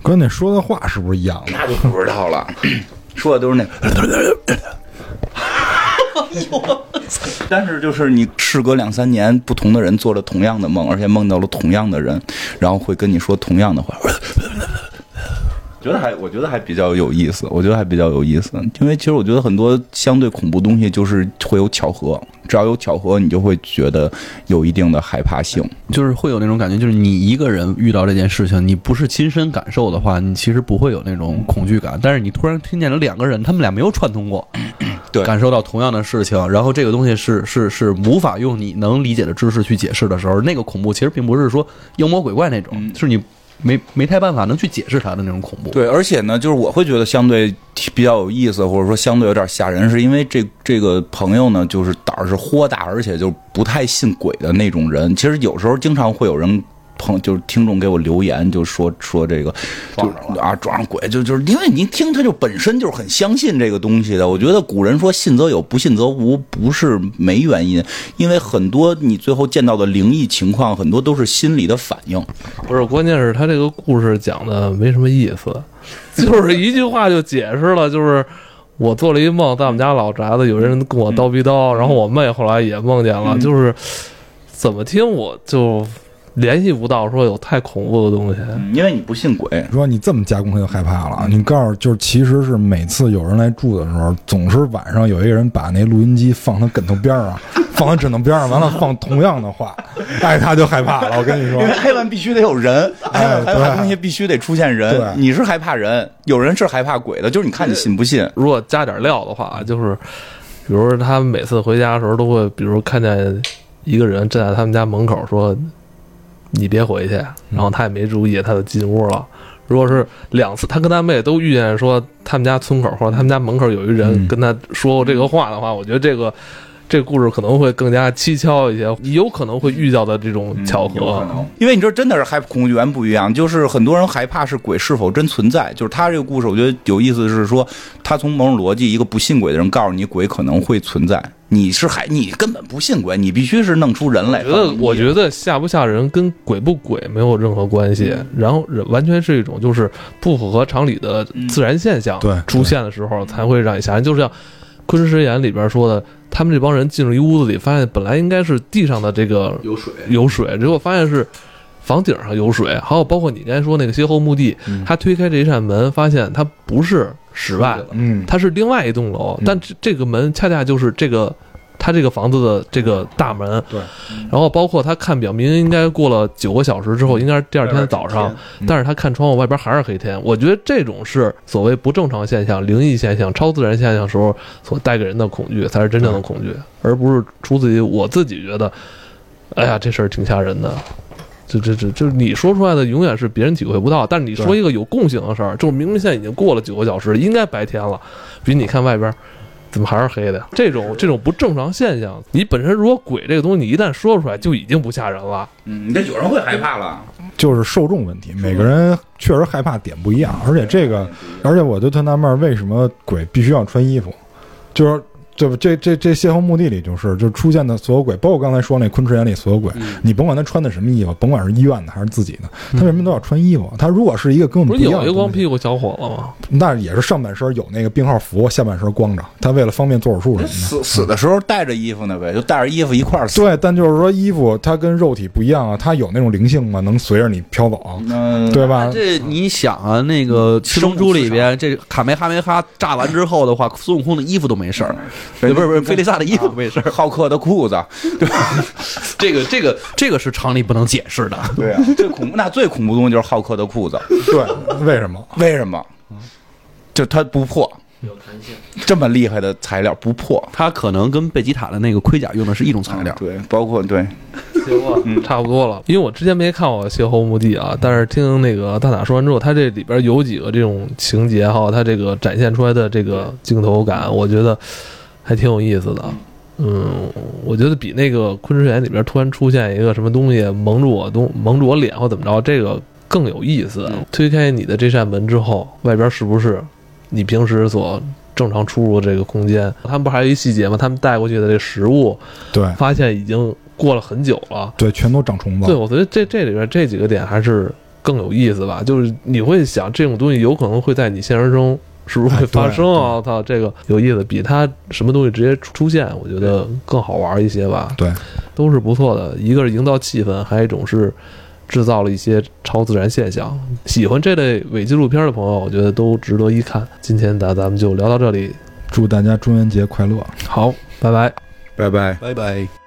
跟那说的话是不是一样的？那就不知道了，说的都是那。但是就是你事隔两三年，不同的人做了同样的梦，而且梦到了同样的人，然后会跟你说同样的话。觉得还，我觉得还比较有意思。我觉得还比较有意思，因为其实我觉得很多相对恐怖东西就是会有巧合，只要有巧合，你就会觉得有一定的害怕性。就是会有那种感觉，就是你一个人遇到这件事情，你不是亲身感受的话，你其实不会有那种恐惧感。但是你突然听见了两个人，他们俩没有串通过，对感受到同样的事情，然后这个东西是是是无法用你能理解的知识去解释的时候，那个恐怖其实并不是说妖魔鬼怪那种，嗯是你没没太办法能去解释它的那种恐怖。对，而且呢，就是我会觉得相对比较有意思，或者说相对有点吓人，是因为这这个朋友呢，就是胆儿是豁大，而且就不太信鬼的那种人。其实有时候经常会有人。朋就是听众给我留言，就说说这个，就啊撞上鬼，就就是因为你听他就本身就是很相信这个东西的。我觉得古人说信则有，不信则无，不是没原因，因为很多你最后见到的灵异情况，很多都是心理的反应。不是，关键是他这个故事讲的没什么意思，就是一句话就解释了，就是我做了一梦，在我们家老宅子有人跟我叨逼叨，然后我妹后来也梦见了，嗯就是怎么听我就联系不到说有太恐怖的东西。嗯因为你不信鬼，说你这么加工，他就害怕了。你告诉，就是其实是每次有人来住的时候，总是晚上有一个人把那录音机放他枕头边儿上，放他枕头边上，完了放同样的话，哎，他就害怕了。我跟你说因为，黑暗必须得有人，挨完害怕对东西必须得出现人。你是害怕人，有人是害怕鬼的，就是你看你信不信。如果加点料的话，就是比如说他们每次回家的时候都会，比如看见一个人站在他们家门口说：“你别回去。”然后他也没注意，他就进屋了。如果是两次，他跟他妹都遇见说他们家村口或者他们家门口有一人嗯跟他说过这个话的话，我觉得这个这个故事可能会更加蹊跷一些，你有可能会遇到的这种巧嗯有可合。能，因为你知道，真的是害恐惧源不一样，就是很多人害怕是鬼是否真存在。就是他这个故事，我觉得有意思的是说，他从某种逻辑，一个不信鬼的人告诉你鬼可能会存在，你是还你根本不信鬼，你必须是弄出人来。我觉得，我觉得吓不吓人跟鬼不鬼没有任何关系，然后完全是一种就是不符合常理的自然现象对出现的时候才会让你吓人。就像《昆池岩》里边说的，他们这帮人进入一屋子里，发现本来应该是地上的这个有水，有水，结果发现是房顶上有水。还有包括你刚才说那个歇后墓地，嗯。他推开这一扇门，发现它不是室外，嗯，它是另外一栋楼，嗯。但这这个门恰恰就是这个他这个房子的这个大门。对，然后包括他看表，明明应该过了九个小时之后，应该是第二天早上，嗯但是他看窗户外边还是黑天。我觉得这种是所谓不正常现象、灵异现象、超自然现象时候所带给人的恐惧，才是真正的恐惧，而不是出自于我自己觉得，哎呀，这事儿挺吓人的。这这这就是你说出来的，永远是别人体会不到。但是你说一个有共性的事儿，就是明明现在已经过了九个小时，应该白天了，比你看外边怎么还是黑的呀？这种这种不正常现象，你本身如果鬼这个东西，你一旦说出来，就已经不吓人了。嗯，那有人会害怕了。就是受众问题，每个人确实害怕点不一样，而且这个，而且我就特纳闷儿，为什么鬼必须要穿衣服？就是对吧？这这这邂逅墓地里就是，就出现的所有鬼，包括刚才说那昆池岩里所有鬼，嗯你甭管他穿的什么衣服，甭管是医院的还是自己的，他为什么都要穿衣服？他如果是一个根不是有一样的东西光屁股小伙子吗？那也是上半身有那个病号服，下半身光着，他为了方便做手术什么的。死死的时候带着衣服呢呗，就带着衣服一块儿死。对，但就是说衣服它跟肉体不一样啊，它有那种灵性嘛，能随着你飘走，嗯，对吧？这你想啊，那个《七龙珠》里边，这卡梅哈梅哈炸完之后的话，孙悟空的衣服都没事儿，对不是不是，菲利萨的衣服没事儿。浩克的裤子，对这个这个这个是常理不能解释的。对啊，最恐怖那最恐怖的东西就是浩克的裤子，对，为什么？为什么？就它不破，有弹性，这么厉害的材料不破。它可能跟贝吉塔的那个盔甲用的是一种材料。对，包括对，嗯，差不多了。因为我之前没看过《邂逅墓地》啊，但是听那个大塔说完之后，他这里边有几个这种情节哈，他这个展现出来的这个镜头感，我觉得还挺有意思的。嗯，我觉得比那个《昆池岩》里边突然出现一个什么东西蒙住我东蒙住我脸或怎么着，这个更有意思。推开你的这扇门之后，外边是不是你平时所正常出入的这个空间？他们不还有一细节吗？他们带过去的这食物，对发现已经过了很久了。对，全都长虫子。对，我觉得这这里边这几个点还是更有意思吧。就是你会想，这种东西有可能会在你现实中是不是会发生啊？我操，这个有意思，比它什么东西直接出现，我觉得更好玩一些吧。对，都是不错的。一个是营造气氛，还有一种是制造了一些超自然现象。喜欢这类伪纪录片的朋友，我觉得都值得一看。今天咱咱们就聊到这里，祝大家中元节快乐！好，拜拜。拜拜。拜拜。